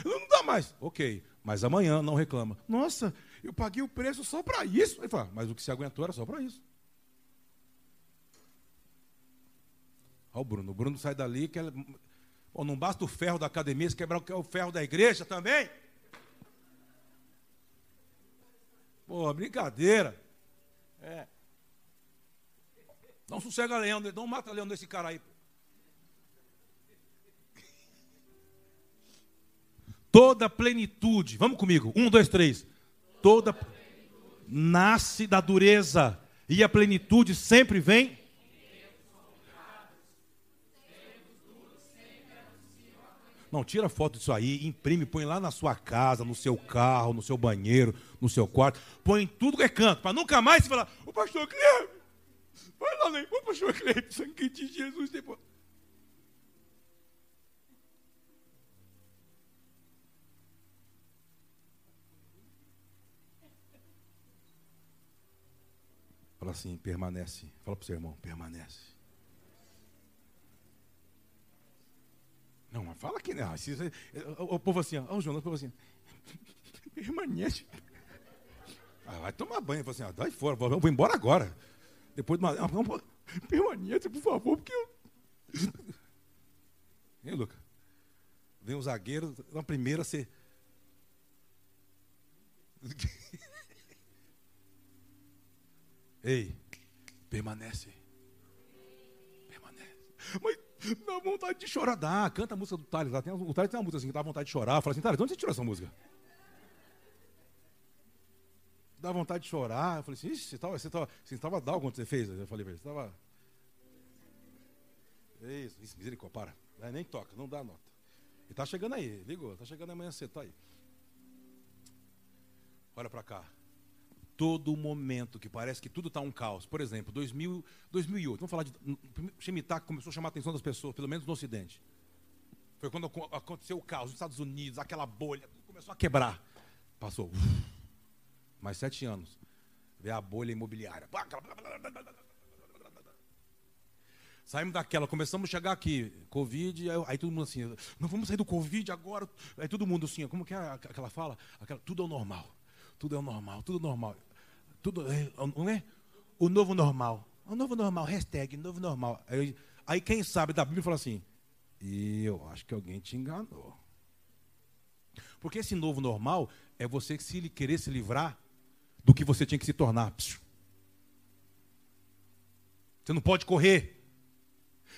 Não dá mais. Ok, mas amanhã não reclama. Nossa, eu paguei o preço só para isso. Ele fala, mas o que você aguentou era só para isso. Olha o Bruno. O Bruno sai dali, que Pô, não basta o ferro da academia, se quebrar o ferro da igreja também? Pô, brincadeira. É. Não sossega leão, não mata leão desse cara aí. Toda plenitude, vamos comigo, um, dois, três. Toda nasce da dureza e a plenitude sempre vem. Não, tira foto disso aí, imprime, põe lá na sua casa, no seu carro, no seu banheiro, no seu quarto. Põe em tudo que é canto, para nunca mais você falar, o pastor Cleber, vai lá, né? o pastor Cleber, sangue de Jesus. Depois. Fala assim, permanece. Fala para o seu irmão, permanece. Não, mas fala que não. O, o povo assim, ó, o Jonas, o povo assim, [laughs] permanece. Ah, vai tomar banho. Fala assim, ah, dai fora, vou, vou embora agora. Depois de uma. Ah, permanece, por favor, porque eu. [laughs] Hein, Luca? Vem o zagueiro, na primeira você. [laughs] Ei, permanece. Permanece. Mas [laughs] dá vontade de chorar. Dá, canta a música do Thales. Lá. Tem, o Thales tem uma música assim que dá vontade de chorar. Fala assim, Thales, de onde você tirou essa música? Dá vontade de chorar. Eu falei assim, você estava você tava, você tava dal quando você fez? Eu falei pra ele, você estava. Isso, isso, misericórdia, para. É, nem toca, não dá nota. Ele está chegando aí, ligou, está chegando amanhã cedo, está aí. Olha para cá todo momento que parece que tudo está um caos. Por exemplo, 2000, 2008, vamos falar de. Shemitah começou a chamar a atenção das pessoas, pelo menos no Ocidente. Foi quando aconteceu o caos nos Estados Unidos, aquela bolha, começou a quebrar. Passou uf, mais sete anos. Vê a bolha imobiliária. Saímos daquela, começamos a chegar aqui, Covid, aí, aí, todo mundo assim, não vamos sair do Covid agora. Aí todo mundo assim, como que é aquela fala? Aquela, tudo é o normal. Tudo é o normal, tudo normal. Tudo, é, não é? O novo normal. O novo normal, hashtag novo normal. Aí, aí quem sabe da Bíblia fala assim, e eu acho que alguém te enganou. Porque esse novo normal é você que se querer se livrar do que você tinha que se tornar. Você não pode correr.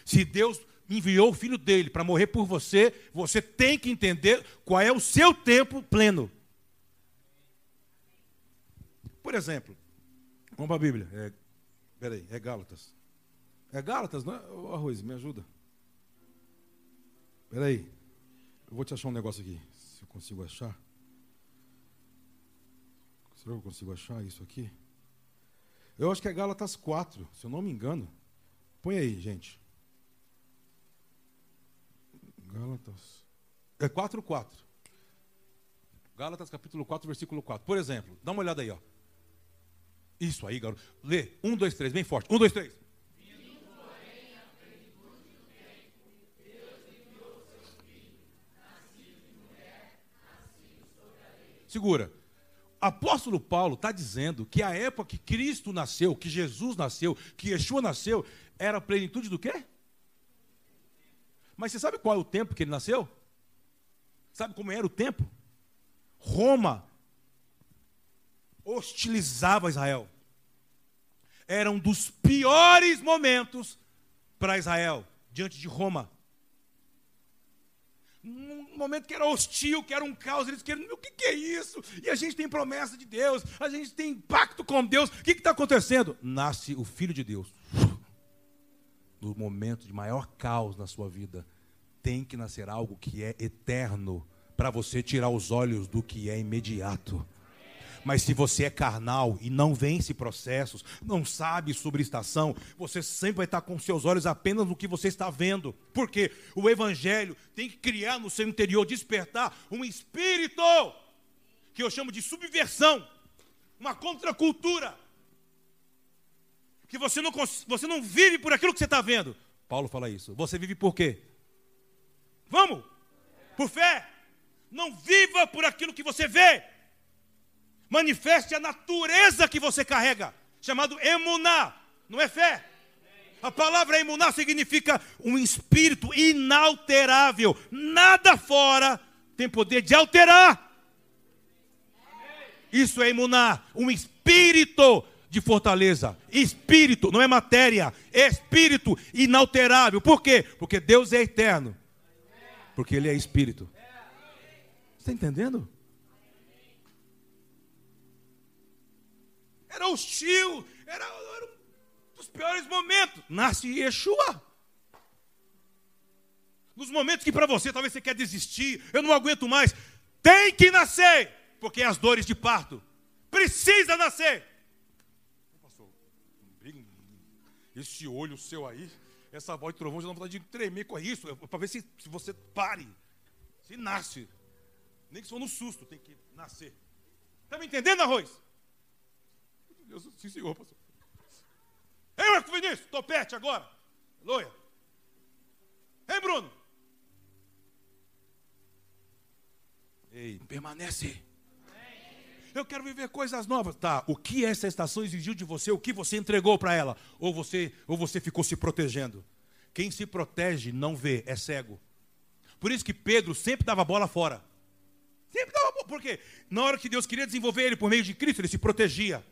Se Deus enviou o filho dele para morrer por você, você tem que entender qual é o seu tempo pleno. Por exemplo, vamos para a Bíblia. É, peraí, é Gálatas. É Gálatas, não é? Ô, Arroz, me ajuda. Peraí. Eu vou te achar um negócio aqui. Se eu consigo achar. Será que eu consigo achar isso aqui? Eu acho que é Gálatas 4, se eu não me engano. Põe aí, gente. Gálatas. É 4, 4. Gálatas capítulo 4, versículo 4. Por exemplo, dá uma olhada aí, ó. Isso aí, garoto. Lê. Um, dois, três, bem forte. Um, dois, três. Segura. Apóstolo Paulo está dizendo que a época que Cristo nasceu, que Jesus nasceu, que Yeshua nasceu, era a plenitude do quê? Mas você sabe qual é o tempo que ele nasceu? Sabe como era o tempo? Roma hostilizava Israel. Era um dos piores momentos para Israel, diante de Roma. Um momento que era hostil, que era um caos, eles queriam, o que, que é isso? E a gente tem promessa de Deus, a gente tem pacto com Deus, o que está acontecendo? Nasce o Filho de Deus. No momento de maior caos na sua vida, tem que nascer algo que é eterno, para você tirar os olhos do que é imediato. Mas se você é carnal e não vence processos, não sabe sobre estação, você sempre vai estar com seus olhos apenas no que você está vendo. Porque o evangelho tem que criar no seu interior, despertar um espírito que eu chamo de subversão, uma contracultura. Que você não, você não vive por aquilo que você está vendo. Paulo fala isso. Você vive por quê? Vamos? Por fé. Não viva por aquilo que você vê manifeste a natureza que você carrega, chamado emuná, não é fé. A palavra emuná significa um espírito inalterável, nada fora tem poder de alterar. Isso é emuná, um espírito de fortaleza. Espírito, não é matéria, é espírito inalterável. Por quê? Porque Deus é eterno. Porque Ele é espírito. Está entendendo? Era hostil, era, era um dos piores momentos. Nasce Yeshua. Nos momentos que para você talvez você quer desistir, eu não aguento mais, tem que nascer, porque é as dores de parto. Precisa nascer. Esse olho seu aí, essa voz de trovão, já dá vontade de tremer com isso, para ver se, se você pare, se nasce. Nem que for no susto, tem que nascer. Está me entendendo, arroz? Sim, senhor, pastor. Ei, Marco Vinícius, topete agora. Aleluia. Ei, Bruno. Ei, permanece. Eu quero viver coisas novas. Tá, o que essa estação exigiu de você? O que você entregou para ela? Ou você, ou você ficou se protegendo? Quem se protege não vê, é cego. Por isso que Pedro sempre dava bola fora. Sempre dava bola. Por quê? Na hora que Deus queria desenvolver ele por meio de Cristo, ele se protegia.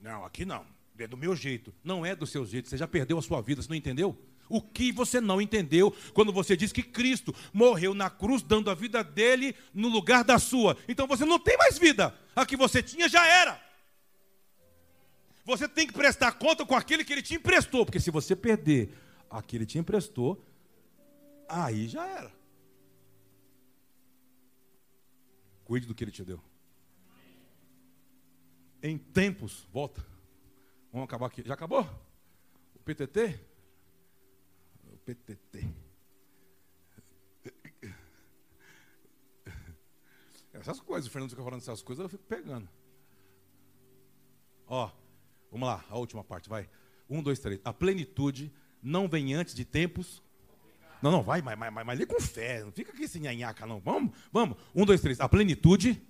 Não, aqui não. É do meu jeito. Não é do seu jeito. Você já perdeu a sua vida, você não entendeu? O que você não entendeu quando você diz que Cristo morreu na cruz, dando a vida dele no lugar da sua? Então você não tem mais vida. A que você tinha já era. Você tem que prestar conta com aquele que ele te emprestou, porque se você perder aquele que ele te emprestou, aí já era. Cuide do que ele te deu em tempos. Volta. Vamos acabar aqui. Já acabou? O PTT? O PTT. Essas coisas, o Fernando fica falando essas coisas, eu fico pegando. Ó, vamos lá, a última parte, vai. Um, dois, três. A plenitude não vem antes de tempos. Não, não, vai, mas, mas, mas, mas lê com fé. Não fica aqui sem nhanhaca, não. Vamos, vamos. Um, dois, três. A plenitude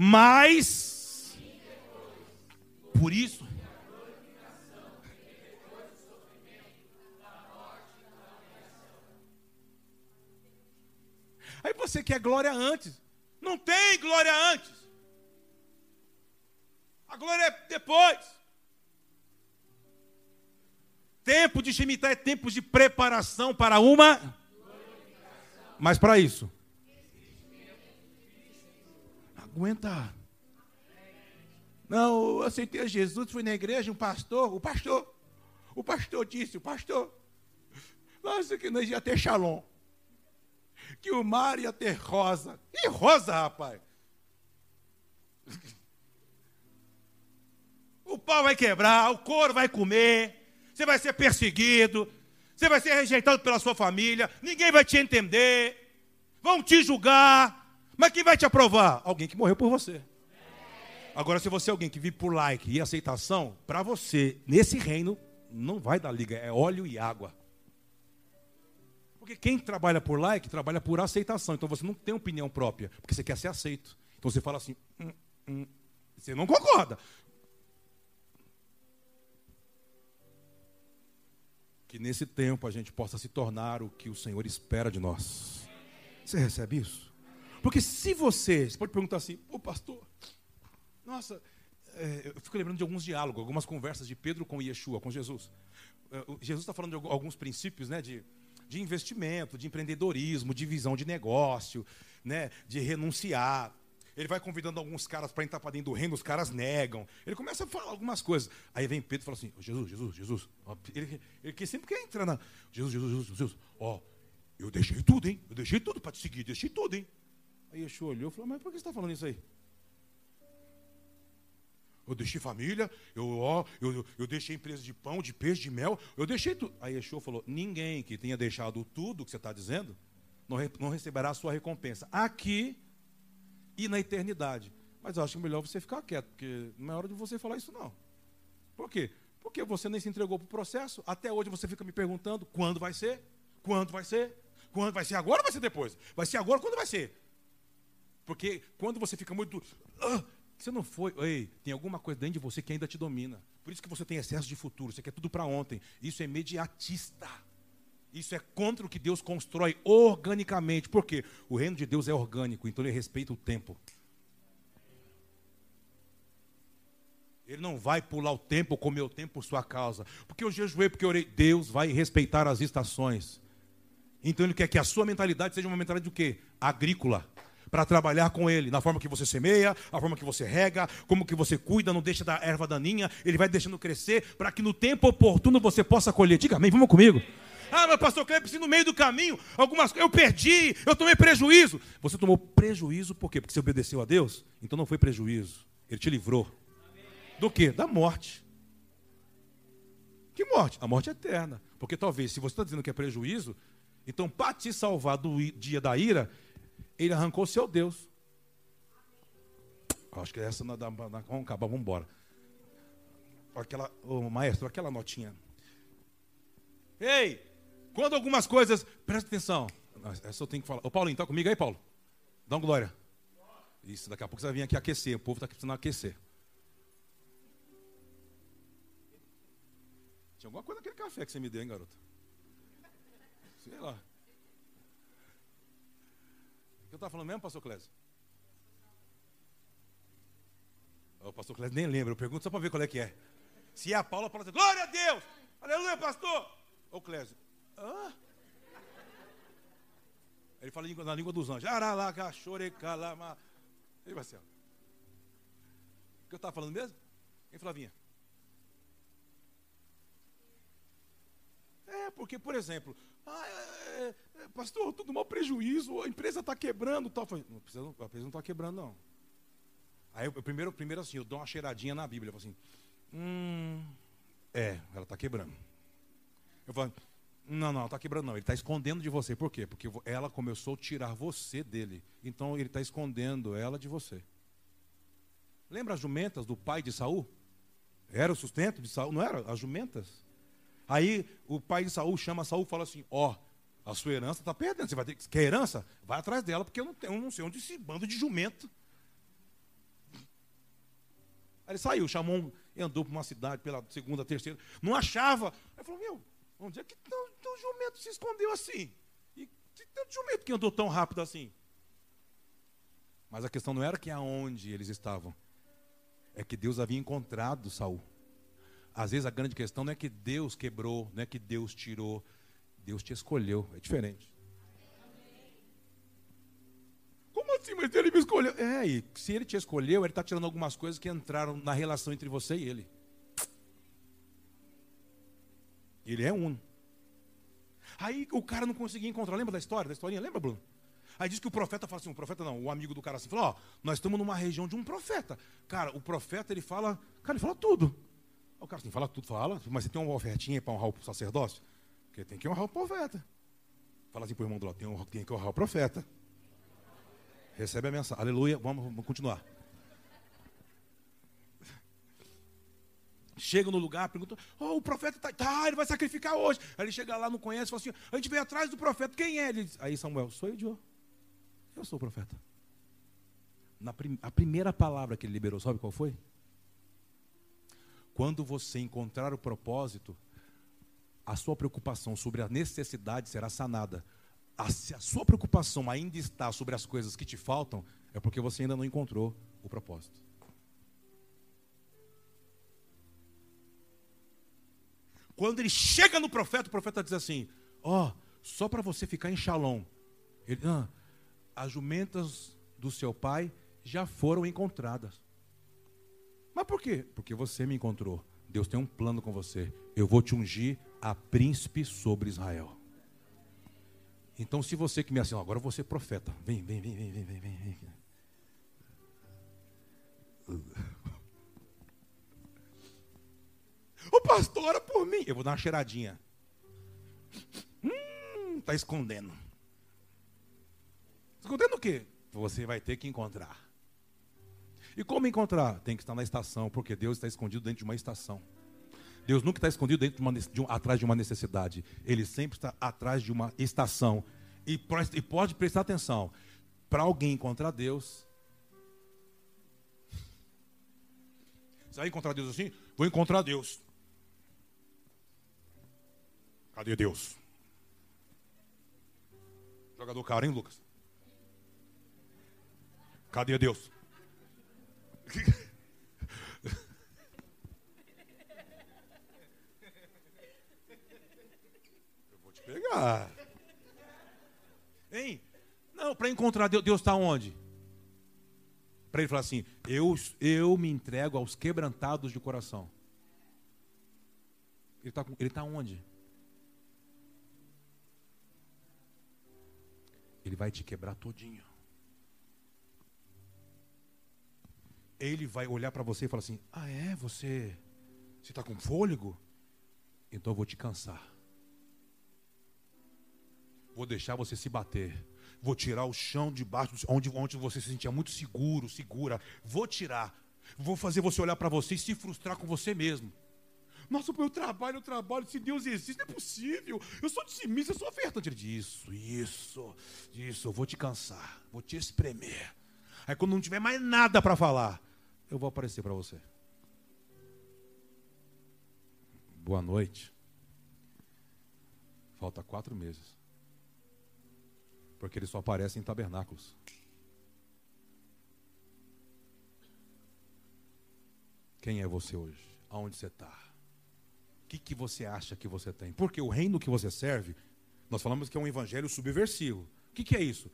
mas, por isso, Aí você quer glória antes. Não tem glória antes. A glória é depois. Tempo de Shemitah é tempo de preparação para uma. Mas para isso, aguenta. Não, eu aceitei Jesus, fui na igreja, um pastor, o pastor, o pastor disse, o pastor, nossa, que nós ia ter shalom. Que o mar ia ter rosa. E rosa, rapaz. O pau vai quebrar, o couro vai comer, você vai ser perseguido, você vai ser rejeitado pela sua família, ninguém vai te entender, vão te julgar. Mas quem vai te aprovar? Alguém que morreu por você. Agora, se você é alguém que vive por like e aceitação, para você, nesse reino, não vai dar liga, é óleo e água. Porque quem trabalha por like, trabalha por aceitação. Então você não tem opinião própria, porque você quer ser aceito. Então você fala assim, hum, hum. você não concorda. Que nesse tempo a gente possa se tornar o que o Senhor espera de nós. Você recebe isso? Porque se você, você pode perguntar assim, ô pastor, nossa, é, eu fico lembrando de alguns diálogos, algumas conversas de Pedro com Yeshua, com Jesus. É, Jesus está falando de alguns princípios, né, de, de investimento, de empreendedorismo, de visão de negócio, né, de renunciar. Ele vai convidando alguns caras para entrar para dentro do reino, os caras negam. Ele começa a falar algumas coisas. Aí vem Pedro e fala assim: Jesus, Jesus, Jesus. Ele, ele sempre quer entrar na. Jesus, Jesus, Jesus, Jesus. Ó, eu deixei tudo, hein? Eu deixei tudo para te seguir, deixei tudo, hein? Aí Yeshua olhou e falou: Mas por que você está falando isso aí? Eu deixei família, eu, ó, eu, eu deixei empresa de pão, de peixe, de mel, eu deixei tudo. Aí Yeshua falou: Ninguém que tenha deixado tudo que você está dizendo não, não receberá a sua recompensa. Aqui e na eternidade. Mas eu acho melhor você ficar quieto, porque não é hora de você falar isso, não. Por quê? Porque você nem se entregou para o processo. Até hoje você fica me perguntando quando vai ser, quando vai ser, quando vai ser agora ou vai ser depois? Vai ser agora, quando vai ser? Porque quando você fica muito. Ah, você não foi. Ei, tem alguma coisa dentro de você que ainda te domina. Por isso que você tem excesso de futuro. Você quer tudo para ontem. Isso é imediatista. Isso é contra o que Deus constrói organicamente. Por quê? O reino de Deus é orgânico, então ele respeita o tempo. Ele não vai pular o tempo comer o tempo por sua causa. Porque eu jejuei, porque eu orei. Deus vai respeitar as estações. Então ele quer que a sua mentalidade seja uma mentalidade do quê? Agrícola. Para trabalhar com ele, na forma que você semeia, a forma que você rega, como que você cuida, não deixa da erva daninha, ele vai deixando crescer, para que no tempo oportuno você possa colher. Diga amém, vamos comigo. Ah, mas pastor Cleber, no meio do caminho, algumas eu perdi, eu tomei prejuízo. Você tomou prejuízo por quê? Porque você obedeceu a Deus? Então não foi prejuízo. Ele te livrou. Do quê? Da morte. Que morte? A morte é eterna. Porque talvez, se você está dizendo que é prejuízo, então para te salvar do dia da ira, ele arrancou seu Deus. Acho que essa não dá. Vamos acabar, vamos embora. Aquela, oh, maestro, aquela notinha. Ei, quando algumas coisas. Presta atenção. Essa eu tenho que falar. Ô Paulinho, tá comigo aí, Paulo? Dá uma glória. Isso, daqui a pouco você vai vir aqui aquecer. O povo está precisando aquecer. Tinha alguma coisa naquele café que você me deu, hein, garoto? Sei lá. Estava falando mesmo, pastor Clésio? O pastor Clésio nem lembra, eu pergunto só para ver qual é que é. Se é a Paula, a Paula diz, glória a Deus! Aleluia, pastor! Ô Clésio, Hã? Ele fala na língua dos anjos. Aralaga, chorecalama. Ele vai ser. O que eu estava falando mesmo? Hein, Flavinha? É, porque, por exemplo, ah, é, é, pastor, tudo mal prejuízo, a empresa está quebrando. Tal. Falei, não, a empresa não está quebrando, não. Aí, eu, primeiro, primeiro assim, eu dou uma cheiradinha na Bíblia. Eu falo assim, hum, é, ela está quebrando. Eu falo, não, não, está quebrando não. Ele está escondendo de você. Por quê? Porque ela começou a tirar você dele. Então ele está escondendo ela de você. Lembra as jumentas do pai de Saul? Era o sustento de Saul, não era? As jumentas. Aí o pai de Saul chama Saul e fala assim: Ó, oh, a sua herança está perdendo. Você vai ter que. Quer herança? Vai atrás dela, porque eu não, tenho, eu não sei onde esse bando de jumento. Aí ele saiu, chamou um, andou para uma cidade pela segunda, terceira. Não achava. Aí falou: Meu, onde é que estão então o jumento se escondeu assim? E tanto jumento que andou tão rápido assim? Mas a questão não era que aonde eles estavam, é que Deus havia encontrado Saul. Às vezes a grande questão não é que Deus quebrou, não é que Deus tirou, Deus te escolheu, é diferente. Como assim? Mas ele me escolheu? É, e se ele te escolheu, ele está tirando algumas coisas que entraram na relação entre você e ele. Ele é um. Aí o cara não conseguia encontrar. Lembra da história? Da historinha? Lembra, Bruno? Aí diz que o profeta fala assim, o profeta não, o amigo do cara assim, falou, ó, nós estamos numa região de um profeta. Cara, o profeta, ele fala, cara, ele fala tudo. O cara assim, fala tudo, fala, mas você tem uma ofertinha para honrar o sacerdócio? Porque tem que honrar o profeta. Fala assim pro irmão do lado, tem, tem que honrar o profeta. Recebe a mensagem. Aleluia, vamos, vamos continuar. Chega no lugar, pergunta: oh, o profeta está, tá, ele vai sacrificar hoje. Aí ele chega lá, não conhece, fala assim: a gente veio atrás do profeta, quem é? Ele diz, aí Samuel, sou eu, eu sou o profeta. Na prim, a primeira palavra que ele liberou, sabe qual foi? Quando você encontrar o propósito, a sua preocupação sobre a necessidade será sanada. A, se a sua preocupação ainda está sobre as coisas que te faltam, é porque você ainda não encontrou o propósito. Quando ele chega no profeta, o profeta diz assim: Ó, oh, só para você ficar em Shalom. Ele, ah, as jumentas do seu pai já foram encontradas. Mas por quê? Porque você me encontrou. Deus tem um plano com você. Eu vou te ungir a príncipe sobre Israel. Então, se você que me assim, agora você profeta. Vem, vem, vem, vem, vem, vem, vem. O [laughs] pastor, ora por mim. Eu vou dar uma cheiradinha. Hum, tá escondendo. Escondendo o quê? Você vai ter que encontrar. E como encontrar? Tem que estar na estação, porque Deus está escondido dentro de uma estação. Deus nunca está escondido dentro de uma, de um, atrás de uma necessidade. Ele sempre está atrás de uma estação. E, e pode prestar atenção. Para alguém encontrar Deus. [laughs] Você vai encontrar Deus assim? Vou encontrar Deus. Cadê Deus? Jogador caro, hein, Lucas? Cadê Deus? [laughs] Eu vou te pegar. Hein? Não, para encontrar Deus, Deus está onde? Para ele falar assim: eu, eu me entrego aos quebrantados de coração. Ele está ele tá onde? Ele vai te quebrar todinho. Ele vai olhar para você e falar assim: Ah, é? Você está com fôlego? Então eu vou te cansar. Vou deixar você se bater. Vou tirar o chão de baixo, onde, onde você se sentia muito seguro, segura. Vou tirar. Vou fazer você olhar para você e se frustrar com você mesmo. Nossa, o meu trabalho, o trabalho, se Deus existe, não é possível. Eu sou dissimista, eu sou ofertante. Ele diz, isso, isso, isso, eu vou te cansar, vou te espremer. Aí quando não tiver mais nada para falar, eu vou aparecer para você. Boa noite. Falta quatro meses. Porque ele só aparece em tabernáculos. Quem é você hoje? Aonde você está? O que, que você acha que você tem? Porque o reino que você serve, nós falamos que é um evangelho subversivo. O que, que é isso?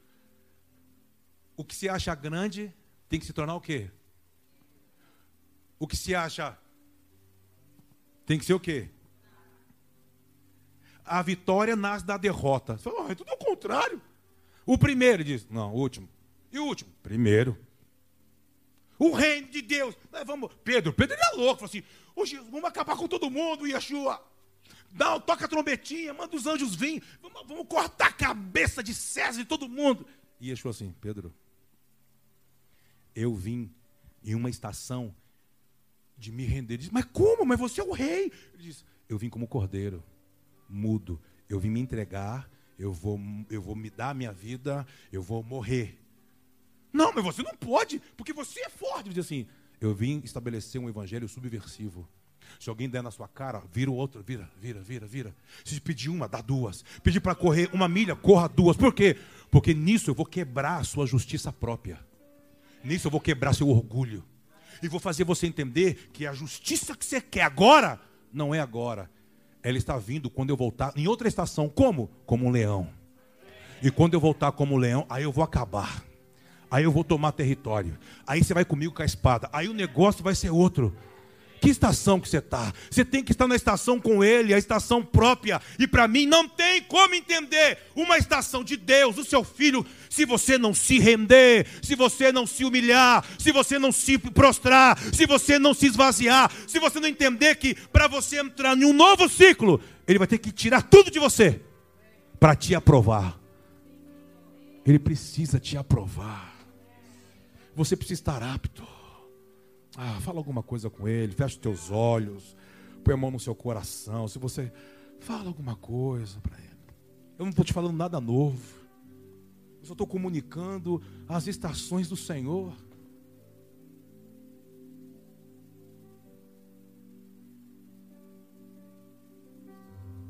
O que se acha grande tem que se tornar o quê? O que se acha tem que ser o quê? A vitória nasce da derrota. Você fala, oh, é tudo ao contrário. O primeiro diz, não, o último. E o último? Primeiro. O reino de Deus. Vamos, Pedro, Pedro é louco. Falou assim: oh, Jesus, vamos acabar com todo mundo, Yeshua. Dá, toca a trombetinha, manda os anjos vir. Vamos, vamos cortar a cabeça de César e todo mundo. E Yeshua assim: Pedro, eu vim em uma estação de me render. Ele diz, mas como? Mas você é o rei. Ele diz, eu vim como cordeiro, mudo. Eu vim me entregar, eu vou, eu vou me dar a minha vida, eu vou morrer. Não, mas você não pode, porque você é forte. Ele diz assim, eu vim estabelecer um evangelho subversivo. Se alguém der na sua cara, vira o outro, vira, vira, vira, vira. Se pedir uma, dá duas. Pedir para correr uma milha, corra duas. Por quê? Porque nisso eu vou quebrar a sua justiça própria. Nisso eu vou quebrar seu orgulho e vou fazer você entender que a justiça que você quer agora, não é agora. Ela está vindo quando eu voltar em outra estação. Como? Como um leão. E quando eu voltar como um leão, aí eu vou acabar. Aí eu vou tomar território. Aí você vai comigo com a espada. Aí o negócio vai ser outro. Que estação que você está? Você tem que estar na estação com Ele, a estação própria. E para mim não tem como entender uma estação de Deus, o seu Filho, se você não se render, se você não se humilhar, se você não se prostrar, se você não se esvaziar, se você não entender que para você entrar em um novo ciclo, Ele vai ter que tirar tudo de você para te aprovar. Ele precisa te aprovar. Você precisa estar apto. Ah, fala alguma coisa com ele, fecha os teus olhos, põe a mão no seu coração. Se você fala alguma coisa para ele. Eu não estou te falando nada novo. Eu só estou comunicando as estações do Senhor.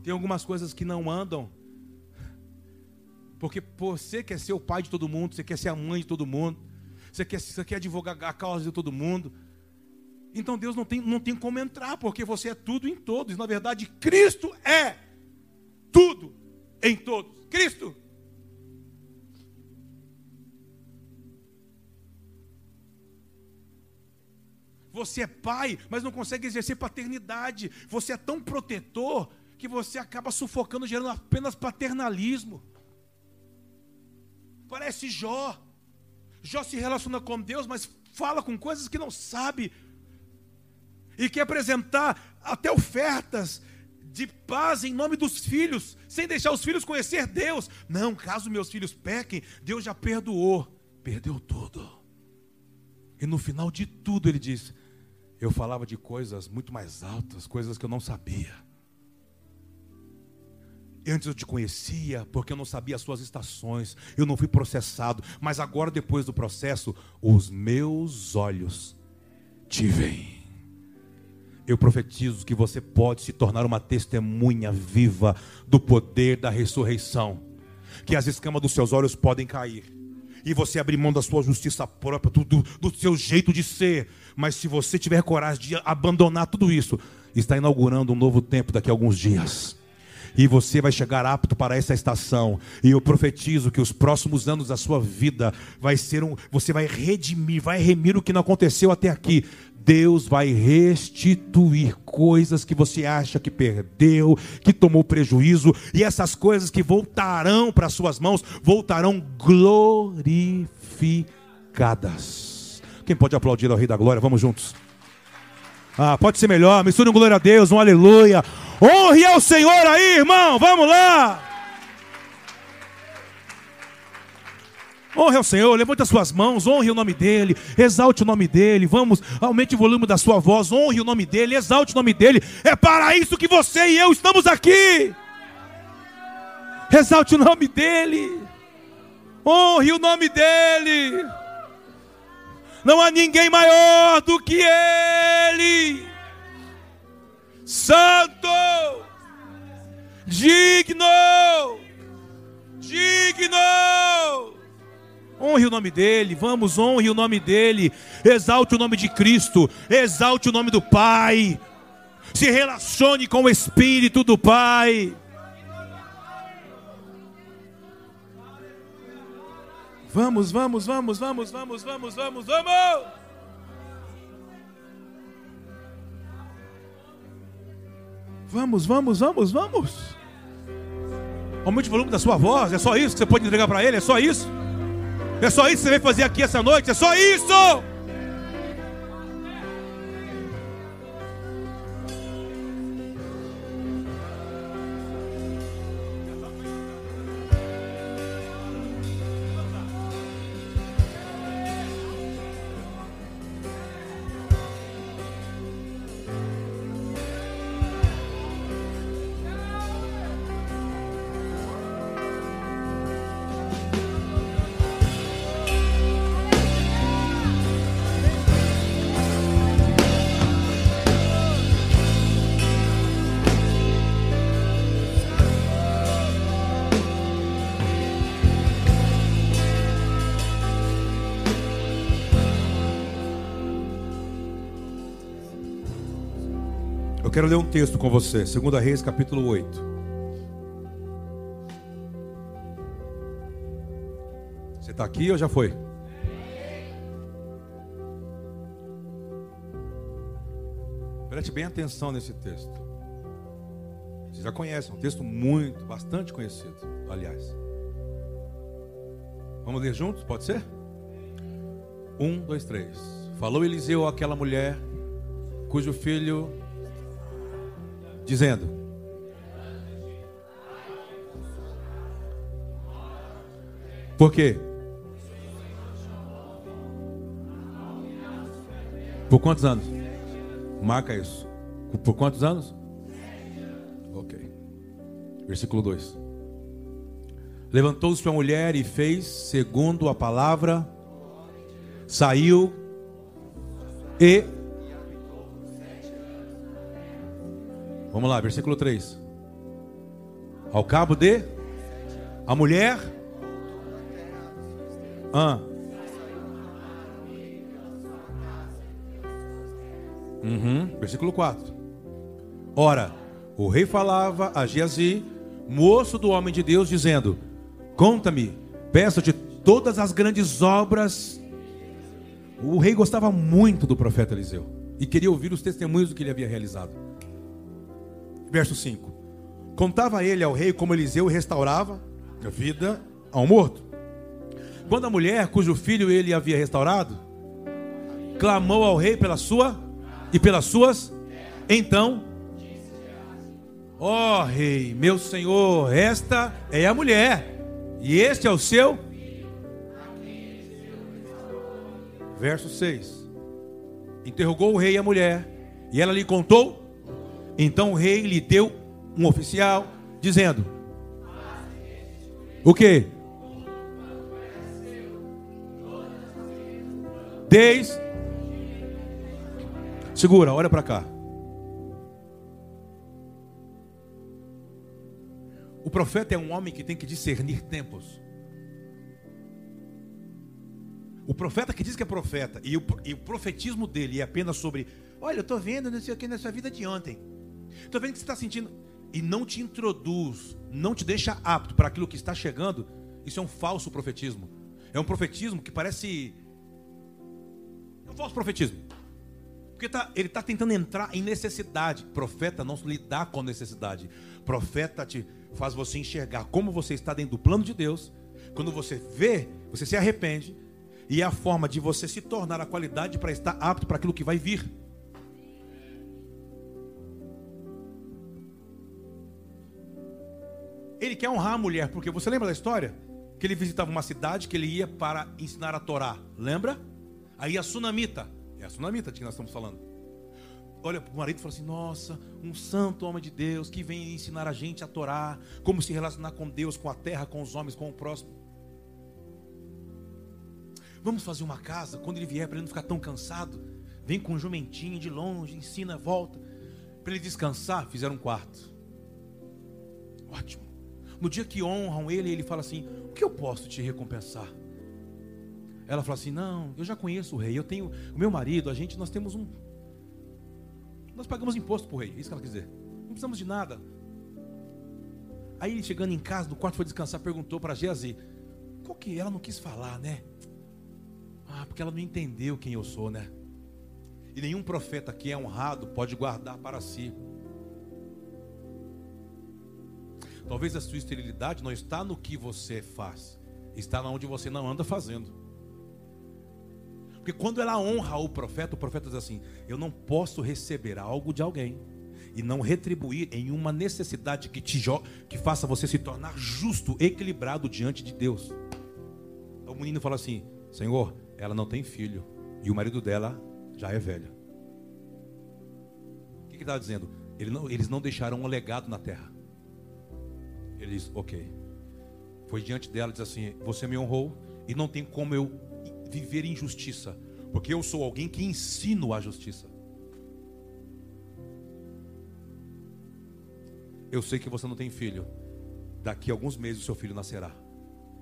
Tem algumas coisas que não andam. Porque você quer ser o pai de todo mundo, você quer ser a mãe de todo mundo, você quer, você quer advogar a causa de todo mundo. Então Deus não tem, não tem como entrar, porque você é tudo em todos. Na verdade, Cristo é tudo em todos. Cristo. Você é pai, mas não consegue exercer paternidade. Você é tão protetor que você acaba sufocando, gerando apenas paternalismo. Parece Jó. Jó se relaciona com Deus, mas fala com coisas que não sabe. E quer apresentar até ofertas de paz em nome dos filhos, sem deixar os filhos conhecer Deus. Não, caso meus filhos pequem, Deus já perdoou. Perdeu tudo. E no final de tudo ele diz: Eu falava de coisas muito mais altas, coisas que eu não sabia. Antes eu te conhecia, porque eu não sabia as suas estações, eu não fui processado, mas agora, depois do processo, os meus olhos te veem. Eu profetizo que você pode se tornar uma testemunha viva do poder da ressurreição, que as escamas dos seus olhos podem cair, e você abrir mão da sua justiça própria, do, do, seu jeito de ser, mas se você tiver coragem de abandonar tudo isso, está inaugurando um novo tempo daqui a alguns dias e você vai chegar apto para essa estação. E eu profetizo que os próximos anos da sua vida vai ser um, você vai redimir, vai remir o que não aconteceu até aqui. Deus vai restituir coisas que você acha que perdeu, que tomou prejuízo, e essas coisas que voltarão para suas mãos, voltarão glorificadas. Quem pode aplaudir ao Rei da Glória? Vamos juntos. Ah, pode ser melhor. Misture um glória a Deus, um aleluia. Honre ao Senhor aí, irmão. Vamos lá. Honre ao Senhor, levante as suas mãos, honre o nome dEle, exalte o nome dEle, vamos, aumente o volume da sua voz, honre o nome dEle, exalte o nome dEle, é para isso que você e eu estamos aqui. Exalte o nome dEle, honre o nome dEle. Não há ninguém maior do que Ele. Santo, digno, digno. Honre o nome dele, vamos, honre o nome dele, exalte o nome de Cristo, exalte o nome do Pai, se relacione com o Espírito do Pai. Vamos, vamos, vamos, vamos, vamos, vamos, vamos, vamos. Vamos, vamos, vamos, vamos. Aumente o volume da sua voz. É só isso que você pode entregar para Ele. É só isso. É só isso que você vai fazer aqui essa noite. É só isso. Quero ler um texto com você, 2 Reis, capítulo 8. Você está aqui ou já foi? Preste bem atenção nesse texto. Você já conhece, é um texto muito, bastante conhecido, aliás. Vamos ler juntos? Pode ser? Um, dois, três. Falou Eliseu àquela mulher cujo filho dizendo: Por quê? Por quantos anos? Marca isso. Por quantos anos? Ok. Versículo 2. Levantou-se a mulher e fez segundo a palavra, saiu e Vamos lá, versículo 3. Ao cabo de a mulher ah. Uhum. Versículo 4. Ora, o rei falava a Geazi, moço do homem de Deus, dizendo: Conta-me, peço-te todas as grandes obras. O rei gostava muito do profeta Eliseu e queria ouvir os testemunhos do que ele havia realizado. Verso 5: Contava ele ao rei como Eliseu restaurava a vida ao morto. Quando a mulher, cujo filho ele havia restaurado, clamou ao rei pela sua e pelas suas, então, ó oh, rei, meu senhor, esta é a mulher, e este é o seu. Verso 6: Interrogou o rei a mulher, e ela lhe contou. Então o rei lhe deu um oficial, dizendo: O que? Desde. Segura, olha para cá. O profeta é um homem que tem que discernir tempos. O profeta que diz que é profeta e o, e o profetismo dele é apenas sobre, olha, eu estou vendo não sei o que nessa vida de ontem. Estou vendo que você está sentindo e não te introduz, não te deixa apto para aquilo que está chegando. Isso é um falso profetismo. É um profetismo que parece um falso profetismo. Porque tá, ele está tentando entrar em necessidade. Profeta não lidar com necessidade. Profeta te faz você enxergar como você está dentro do plano de Deus. Quando você vê, você se arrepende. E é a forma de você se tornar a qualidade para estar apto para aquilo que vai vir. Ele quer honrar a mulher, porque você lembra da história? Que ele visitava uma cidade que ele ia para ensinar a Torá. Lembra? Aí a sunamita, é a sunamita de que nós estamos falando. Olha para o marido e fala assim: Nossa, um santo homem de Deus que vem ensinar a gente a Torá, como se relacionar com Deus, com a terra, com os homens, com o próximo. Vamos fazer uma casa, quando ele vier, para ele não ficar tão cansado, vem com um jumentinho de longe, ensina, volta. Para ele descansar, fizeram um quarto. Ótimo. No dia que honram ele, ele fala assim: O que eu posso te recompensar? Ela fala assim: Não, eu já conheço o rei. Eu tenho o meu marido, a gente, nós temos um. Nós pagamos imposto para o rei, é isso que ela quer dizer. Não precisamos de nada. Aí ele chegando em casa, no quarto foi descansar, perguntou para Geazi: Qual que é? ela não quis falar, né? Ah, porque ela não entendeu quem eu sou, né? E nenhum profeta que é honrado pode guardar para si. Talvez a sua esterilidade não está no que você faz, está onde você não anda fazendo. Porque quando ela honra o profeta, o profeta diz assim: Eu não posso receber algo de alguém e não retribuir em uma necessidade que te que faça você se tornar justo, equilibrado diante de Deus. Então o menino fala assim: Senhor, ela não tem filho e o marido dela já é velho. O que, que está dizendo? Ele não, eles não deixaram um legado na terra. Ele diz: Ok. Foi diante dela e diz assim: Você me honrou e não tem como eu viver em justiça, porque eu sou alguém que ensino a justiça. Eu sei que você não tem filho. Daqui a alguns meses o seu filho nascerá.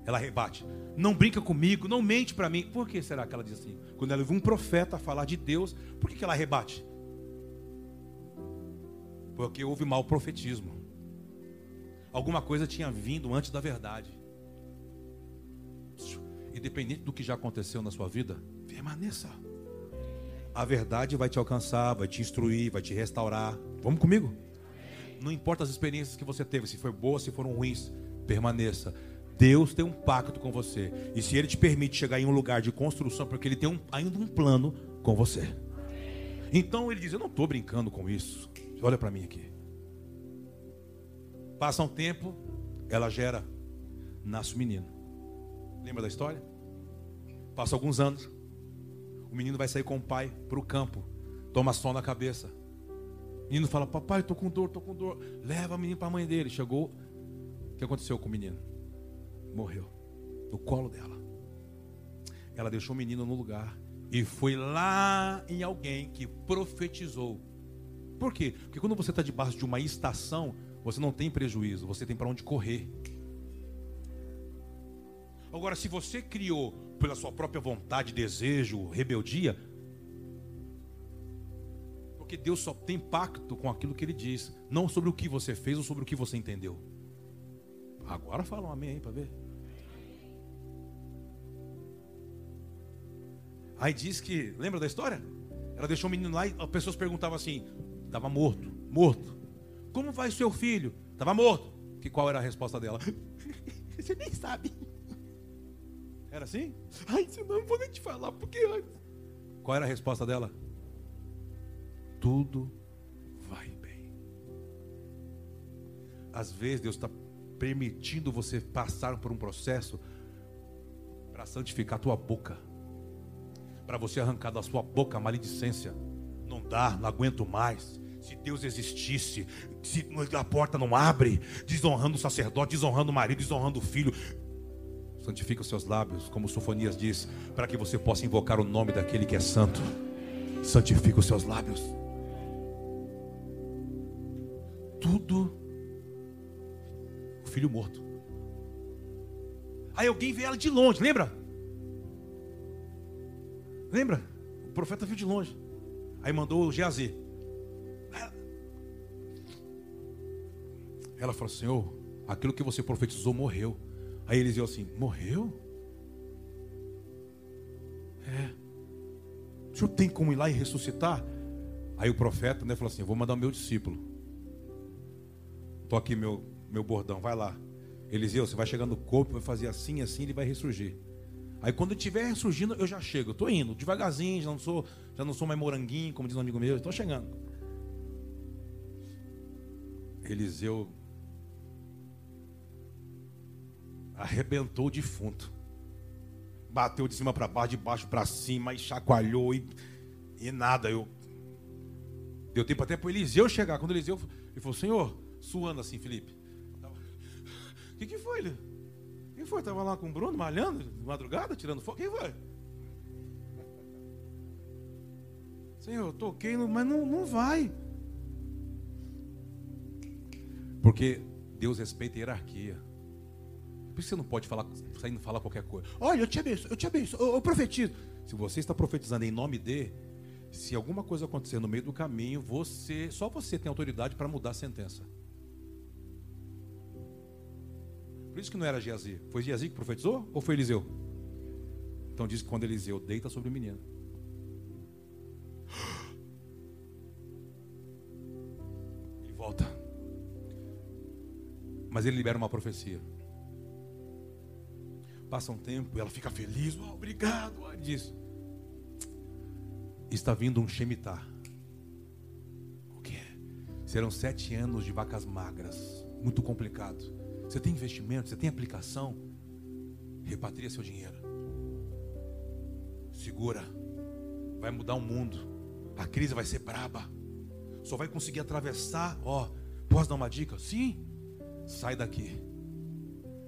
Ela rebate. Não brinca comigo, não mente para mim. Por que será que ela diz assim? Quando ela viu um profeta falar de Deus, por que, que ela rebate? Porque houve mau profetismo. Alguma coisa tinha vindo antes da verdade independente do que já aconteceu na sua vida, permaneça. A verdade vai te alcançar, vai te instruir, vai te restaurar. Vamos comigo? Não importa as experiências que você teve, se foi boa, se foram ruins, permaneça. Deus tem um pacto com você. E se Ele te permite chegar em um lugar de construção, porque Ele tem um, ainda um plano com você. Então Ele diz: Eu não estou brincando com isso. Olha para mim aqui. Passa um tempo, ela gera, nasce o menino. Lembra da história? Passa alguns anos. O menino vai sair com o pai para o campo. Toma sol na cabeça. O menino fala: Papai, estou com dor, estou com dor. Leva o menino para a mãe dele. Chegou. O que aconteceu com o menino? Morreu. No colo dela. Ela deixou o menino no lugar. E foi lá em alguém que profetizou. Por quê? Porque quando você está debaixo de uma estação, você não tem prejuízo, você tem para onde correr. Agora, se você criou pela sua própria vontade, desejo, rebeldia, porque Deus só tem pacto com aquilo que Ele diz, não sobre o que você fez ou sobre o que você entendeu. Agora fala um amém aí para ver. Aí diz que, lembra da história? Ela deixou o menino lá e as pessoas perguntavam assim: estava morto, morto. Como vai seu filho? Estava morto. Que qual era a resposta dela? [laughs] Você nem sabe. Era assim? Ai, senão não vou nem te falar, porque Qual era a resposta dela? Tudo vai bem. Às vezes Deus está permitindo você passar por um processo para santificar a tua boca para você arrancar da sua boca a maledicência. Não dá, não aguento mais. Se Deus existisse, se a porta não abre, desonrando o sacerdote, desonrando o marido, desonrando o filho. Santifica os seus lábios, como Sofonias diz, para que você possa invocar o nome daquele que é santo. Santifica os seus lábios. Tudo o filho morto. Aí alguém vê ela de longe, lembra? Lembra? O profeta viu de longe. Aí mandou o Geazi. Ela falou: Senhor, aquilo que você profetizou morreu. Aí iam assim: Morreu? É. O senhor tem como ir lá e ressuscitar? Aí o profeta né, falou assim: Vou mandar o meu discípulo. Estou aqui meu, meu bordão, vai lá. Eliseu, você vai chegar no corpo, vai fazer assim, assim, ele vai ressurgir. Aí quando estiver ressurgindo, eu já chego. Estou indo, devagarzinho, já não sou, já não sou mais moranguinho, como diz um amigo meu, estou chegando. Eliseu arrebentou o defunto. Bateu de cima para baixo, de baixo para cima, e chacoalhou e, e nada. Eu deu tempo até para Eliseu chegar. Quando Eliseu ele falou: "Senhor, suando assim, Felipe. O que, que foi, ele? Quem foi? Estava lá com o Bruno, malhando, de madrugada, tirando fogo? Quem foi? Senhor, eu toquei, mas não, não vai. Porque Deus respeita a hierarquia. Por isso você não pode falar, saindo falar qualquer coisa. Olha, eu te abençoo, eu te abençoo, eu, eu profetizo. Se você está profetizando em nome de, se alguma coisa acontecer no meio do caminho, você, só você tem autoridade para mudar a sentença. Por isso que não era Geazi. Foi Geazi que profetizou ou foi Eliseu? Então diz que quando Eliseu deita sobre o menino. [gasps] Ele volta. Mas ele libera uma profecia. Passa um tempo ela fica feliz. Oh, obrigado. Ele diz: Está vindo um Shemitah. O que? Serão sete anos de vacas magras. Muito complicado você tem investimento, você tem aplicação, repatria seu dinheiro. Segura. Vai mudar o mundo. A crise vai ser braba. Só vai conseguir atravessar, ó. Posso dar uma dica? Sim. Sai daqui.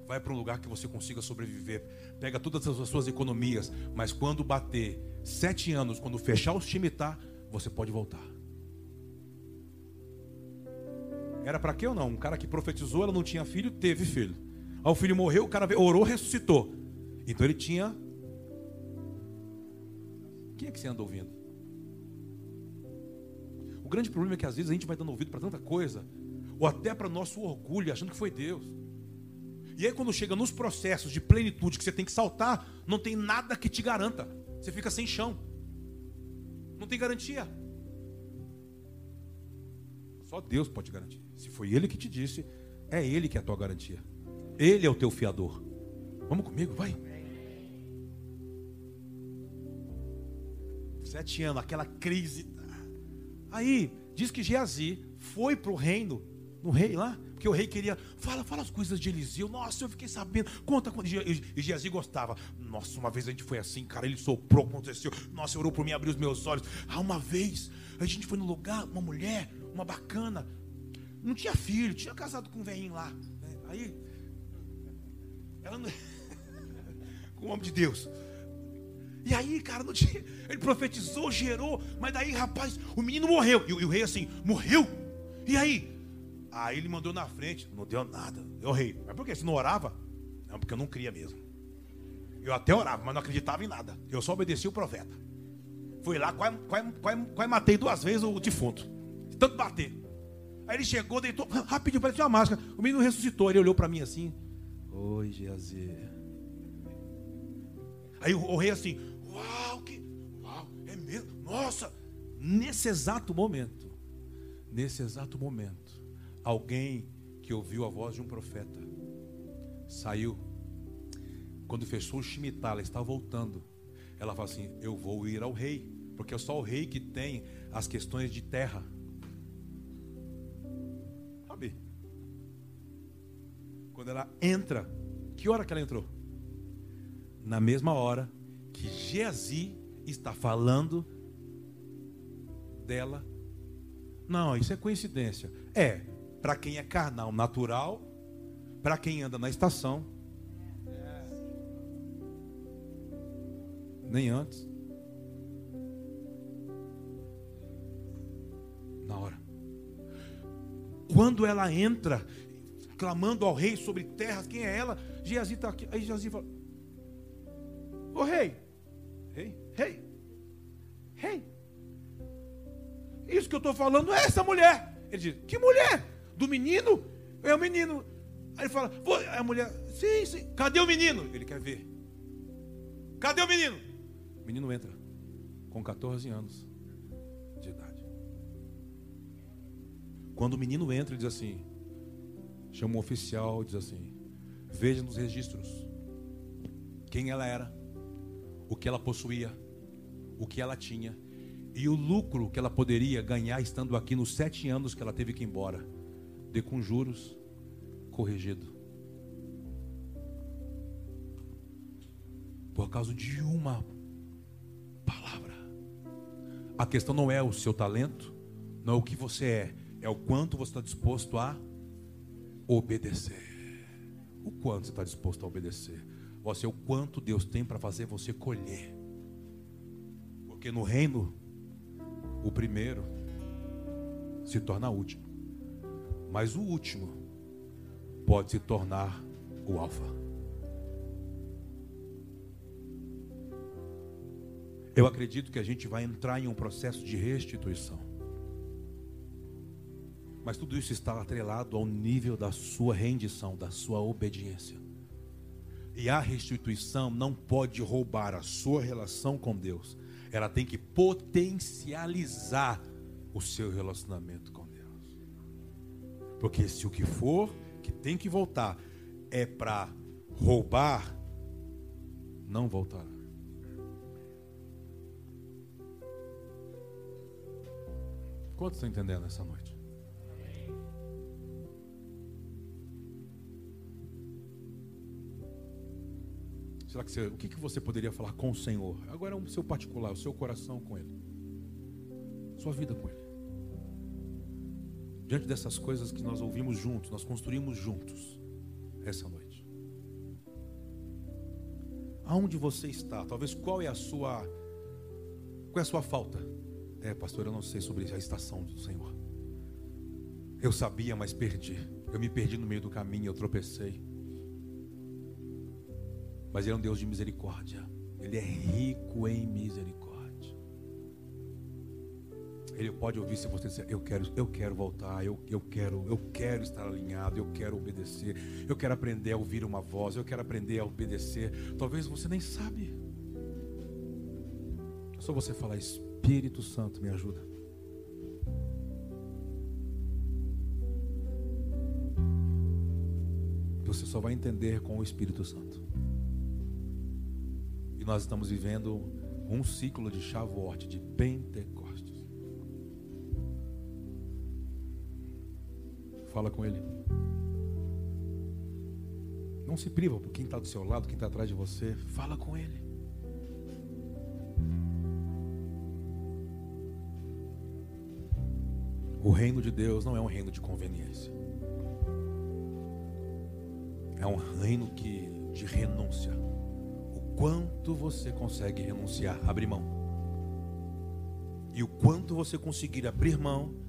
Vai para um lugar que você consiga sobreviver. Pega todas as suas economias. Mas quando bater sete anos, quando fechar o Shemitah, você pode voltar. Era para quê ou não? Um cara que profetizou, ela não tinha filho, teve filho. Aí o filho morreu, o cara orou, ressuscitou. Então ele tinha. Quem é que você anda ouvindo? O grande problema é que às vezes a gente vai dando ouvido para tanta coisa, ou até para nosso orgulho, achando que foi Deus. E aí quando chega nos processos de plenitude que você tem que saltar, não tem nada que te garanta. Você fica sem chão. Não tem garantia. Só Deus pode garantir. Se foi Ele que te disse, é Ele que é a tua garantia. Ele é o teu fiador. Vamos comigo, vai. Sete anos, aquela crise. Aí, diz que Geazi foi para o reino, no rei lá, porque o rei queria, fala, fala as coisas de Eliseu. Nossa, eu fiquei sabendo. Conta quando e Geazi gostava. Nossa, uma vez a gente foi assim, cara, ele soprou, aconteceu. Nossa, orou por mim, abriu os meus olhos. Ah, uma vez a gente foi no lugar, uma mulher, uma bacana, não tinha filho, tinha casado com um velhinho lá. Né? Aí, ela não... [laughs] com o homem de Deus. E aí, cara, não tinha... ele profetizou, gerou, mas daí, rapaz, o menino morreu. E, e o rei assim, morreu? E aí? Aí ele mandou na frente, não deu nada. Eu rei. Mas por que? Você não orava? Não, porque eu não cria mesmo. Eu até orava, mas não acreditava em nada. Eu só obedecia o profeta. Fui lá, quase, quase, quase, quase matei duas vezes o defunto. De tanto bater. Aí ele chegou, deitou, [laughs] rapidinho, parecia uma máscara. O menino ressuscitou, ele olhou para mim assim. Oi, Geazi. Aí o rei assim, uau, que, uau, é mesmo, nossa. Nesse exato momento, nesse exato momento, alguém que ouviu a voz de um profeta saiu. Quando fechou o Shemitah, ela está voltando. Ela fala assim: Eu vou ir ao rei, porque é só o rei que tem as questões de terra. Sabe? Quando ela entra, que hora que ela entrou? Na mesma hora que Geazi está falando dela. Não, isso é coincidência. É, para quem é carnal, natural, para quem anda na estação. Nem antes. Na hora. Quando ela entra, clamando ao rei sobre terras, quem é ela? Geazi está aqui. Aí Geazi fala: Ô rei, rei, rei, rei. Isso que eu estou falando é essa mulher. Ele diz: Que mulher? Do menino, é o menino. Aí ele fala, a mulher, sim, sim, cadê o menino? Ele quer ver. Cadê o menino? O menino entra com 14 anos de idade. Quando o menino entra, ele diz assim: chama um oficial, diz assim: veja nos registros quem ela era, o que ela possuía, o que ela tinha e o lucro que ela poderia ganhar estando aqui nos sete anos que ela teve que ir embora com juros corrigido. Por causa de uma palavra. A questão não é o seu talento, não é o que você é, é o quanto você está disposto a obedecer. O quanto você está disposto a obedecer. Você, o quanto Deus tem para fazer você colher. Porque no reino, o primeiro se torna último. Mas o último pode se tornar o alfa. Eu acredito que a gente vai entrar em um processo de restituição. Mas tudo isso está atrelado ao nível da sua rendição, da sua obediência. E a restituição não pode roubar a sua relação com Deus. Ela tem que potencializar o seu relacionamento com porque se o que for que tem que voltar é para roubar, não voltará. Quantos estão entendendo essa noite? Será que você, o que, que você poderia falar com o Senhor? Agora é o seu particular, o seu coração com Ele, sua vida com Ele diante dessas coisas que nós ouvimos juntos, nós construímos juntos essa noite. Aonde você está? Talvez qual é a sua qual é a sua falta? É, pastor, eu não sei sobre a estação do Senhor. Eu sabia, mas perdi. Eu me perdi no meio do caminho, eu tropecei. Mas Ele é um Deus de misericórdia. Ele é rico em misericórdia. Ele pode ouvir se você disser, eu quero, eu quero voltar, eu, eu quero, eu quero estar alinhado, eu quero obedecer, eu quero aprender a ouvir uma voz, eu quero aprender a obedecer. Talvez você nem sabe. É só você falar, Espírito Santo, me ajuda. Você só vai entender com o Espírito Santo. E nós estamos vivendo um ciclo de Shavuot, de Pentecostes. Fala com Ele. Não se priva por quem está do seu lado, quem está atrás de você. Fala com Ele. O reino de Deus não é um reino de conveniência. É um reino que de renúncia. O quanto você consegue renunciar, abrir mão. E o quanto você conseguir abrir mão,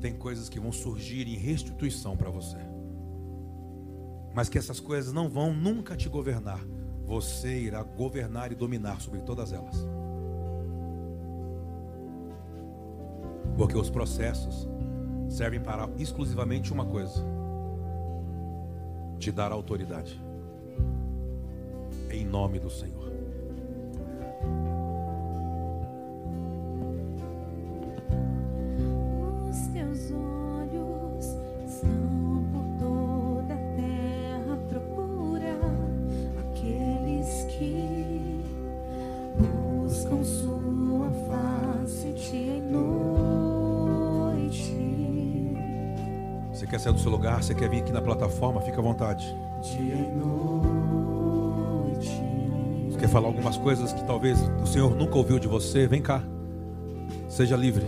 tem coisas que vão surgir em restituição para você. Mas que essas coisas não vão nunca te governar. Você irá governar e dominar sobre todas elas. Porque os processos servem para exclusivamente uma coisa: te dar autoridade. Em nome do Senhor. Sair do seu lugar, você quer vir aqui na plataforma, fica à vontade. Dia e noite. Você quer falar algumas coisas que talvez o Senhor nunca ouviu de você? Vem cá. Seja livre.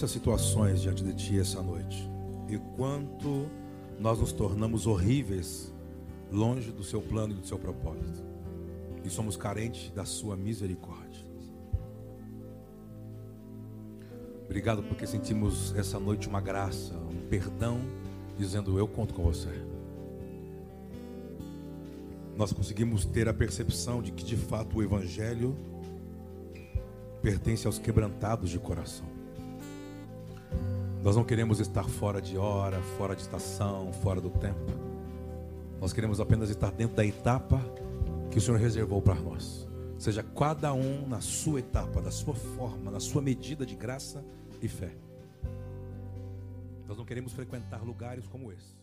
Diversas situações diante de Ti essa noite. E quanto nós nos tornamos horríveis longe do Seu plano e do Seu propósito. E somos carentes da Sua misericórdia. Obrigado porque sentimos essa noite uma graça, um perdão, dizendo: Eu conto com você. Nós conseguimos ter a percepção de que de fato o Evangelho pertence aos quebrantados de coração. Nós não queremos estar fora de hora, fora de estação, fora do tempo. Nós queremos apenas estar dentro da etapa que o Senhor reservou para nós. Seja cada um na sua etapa, da sua forma, na sua medida de graça e fé. Nós não queremos frequentar lugares como esse.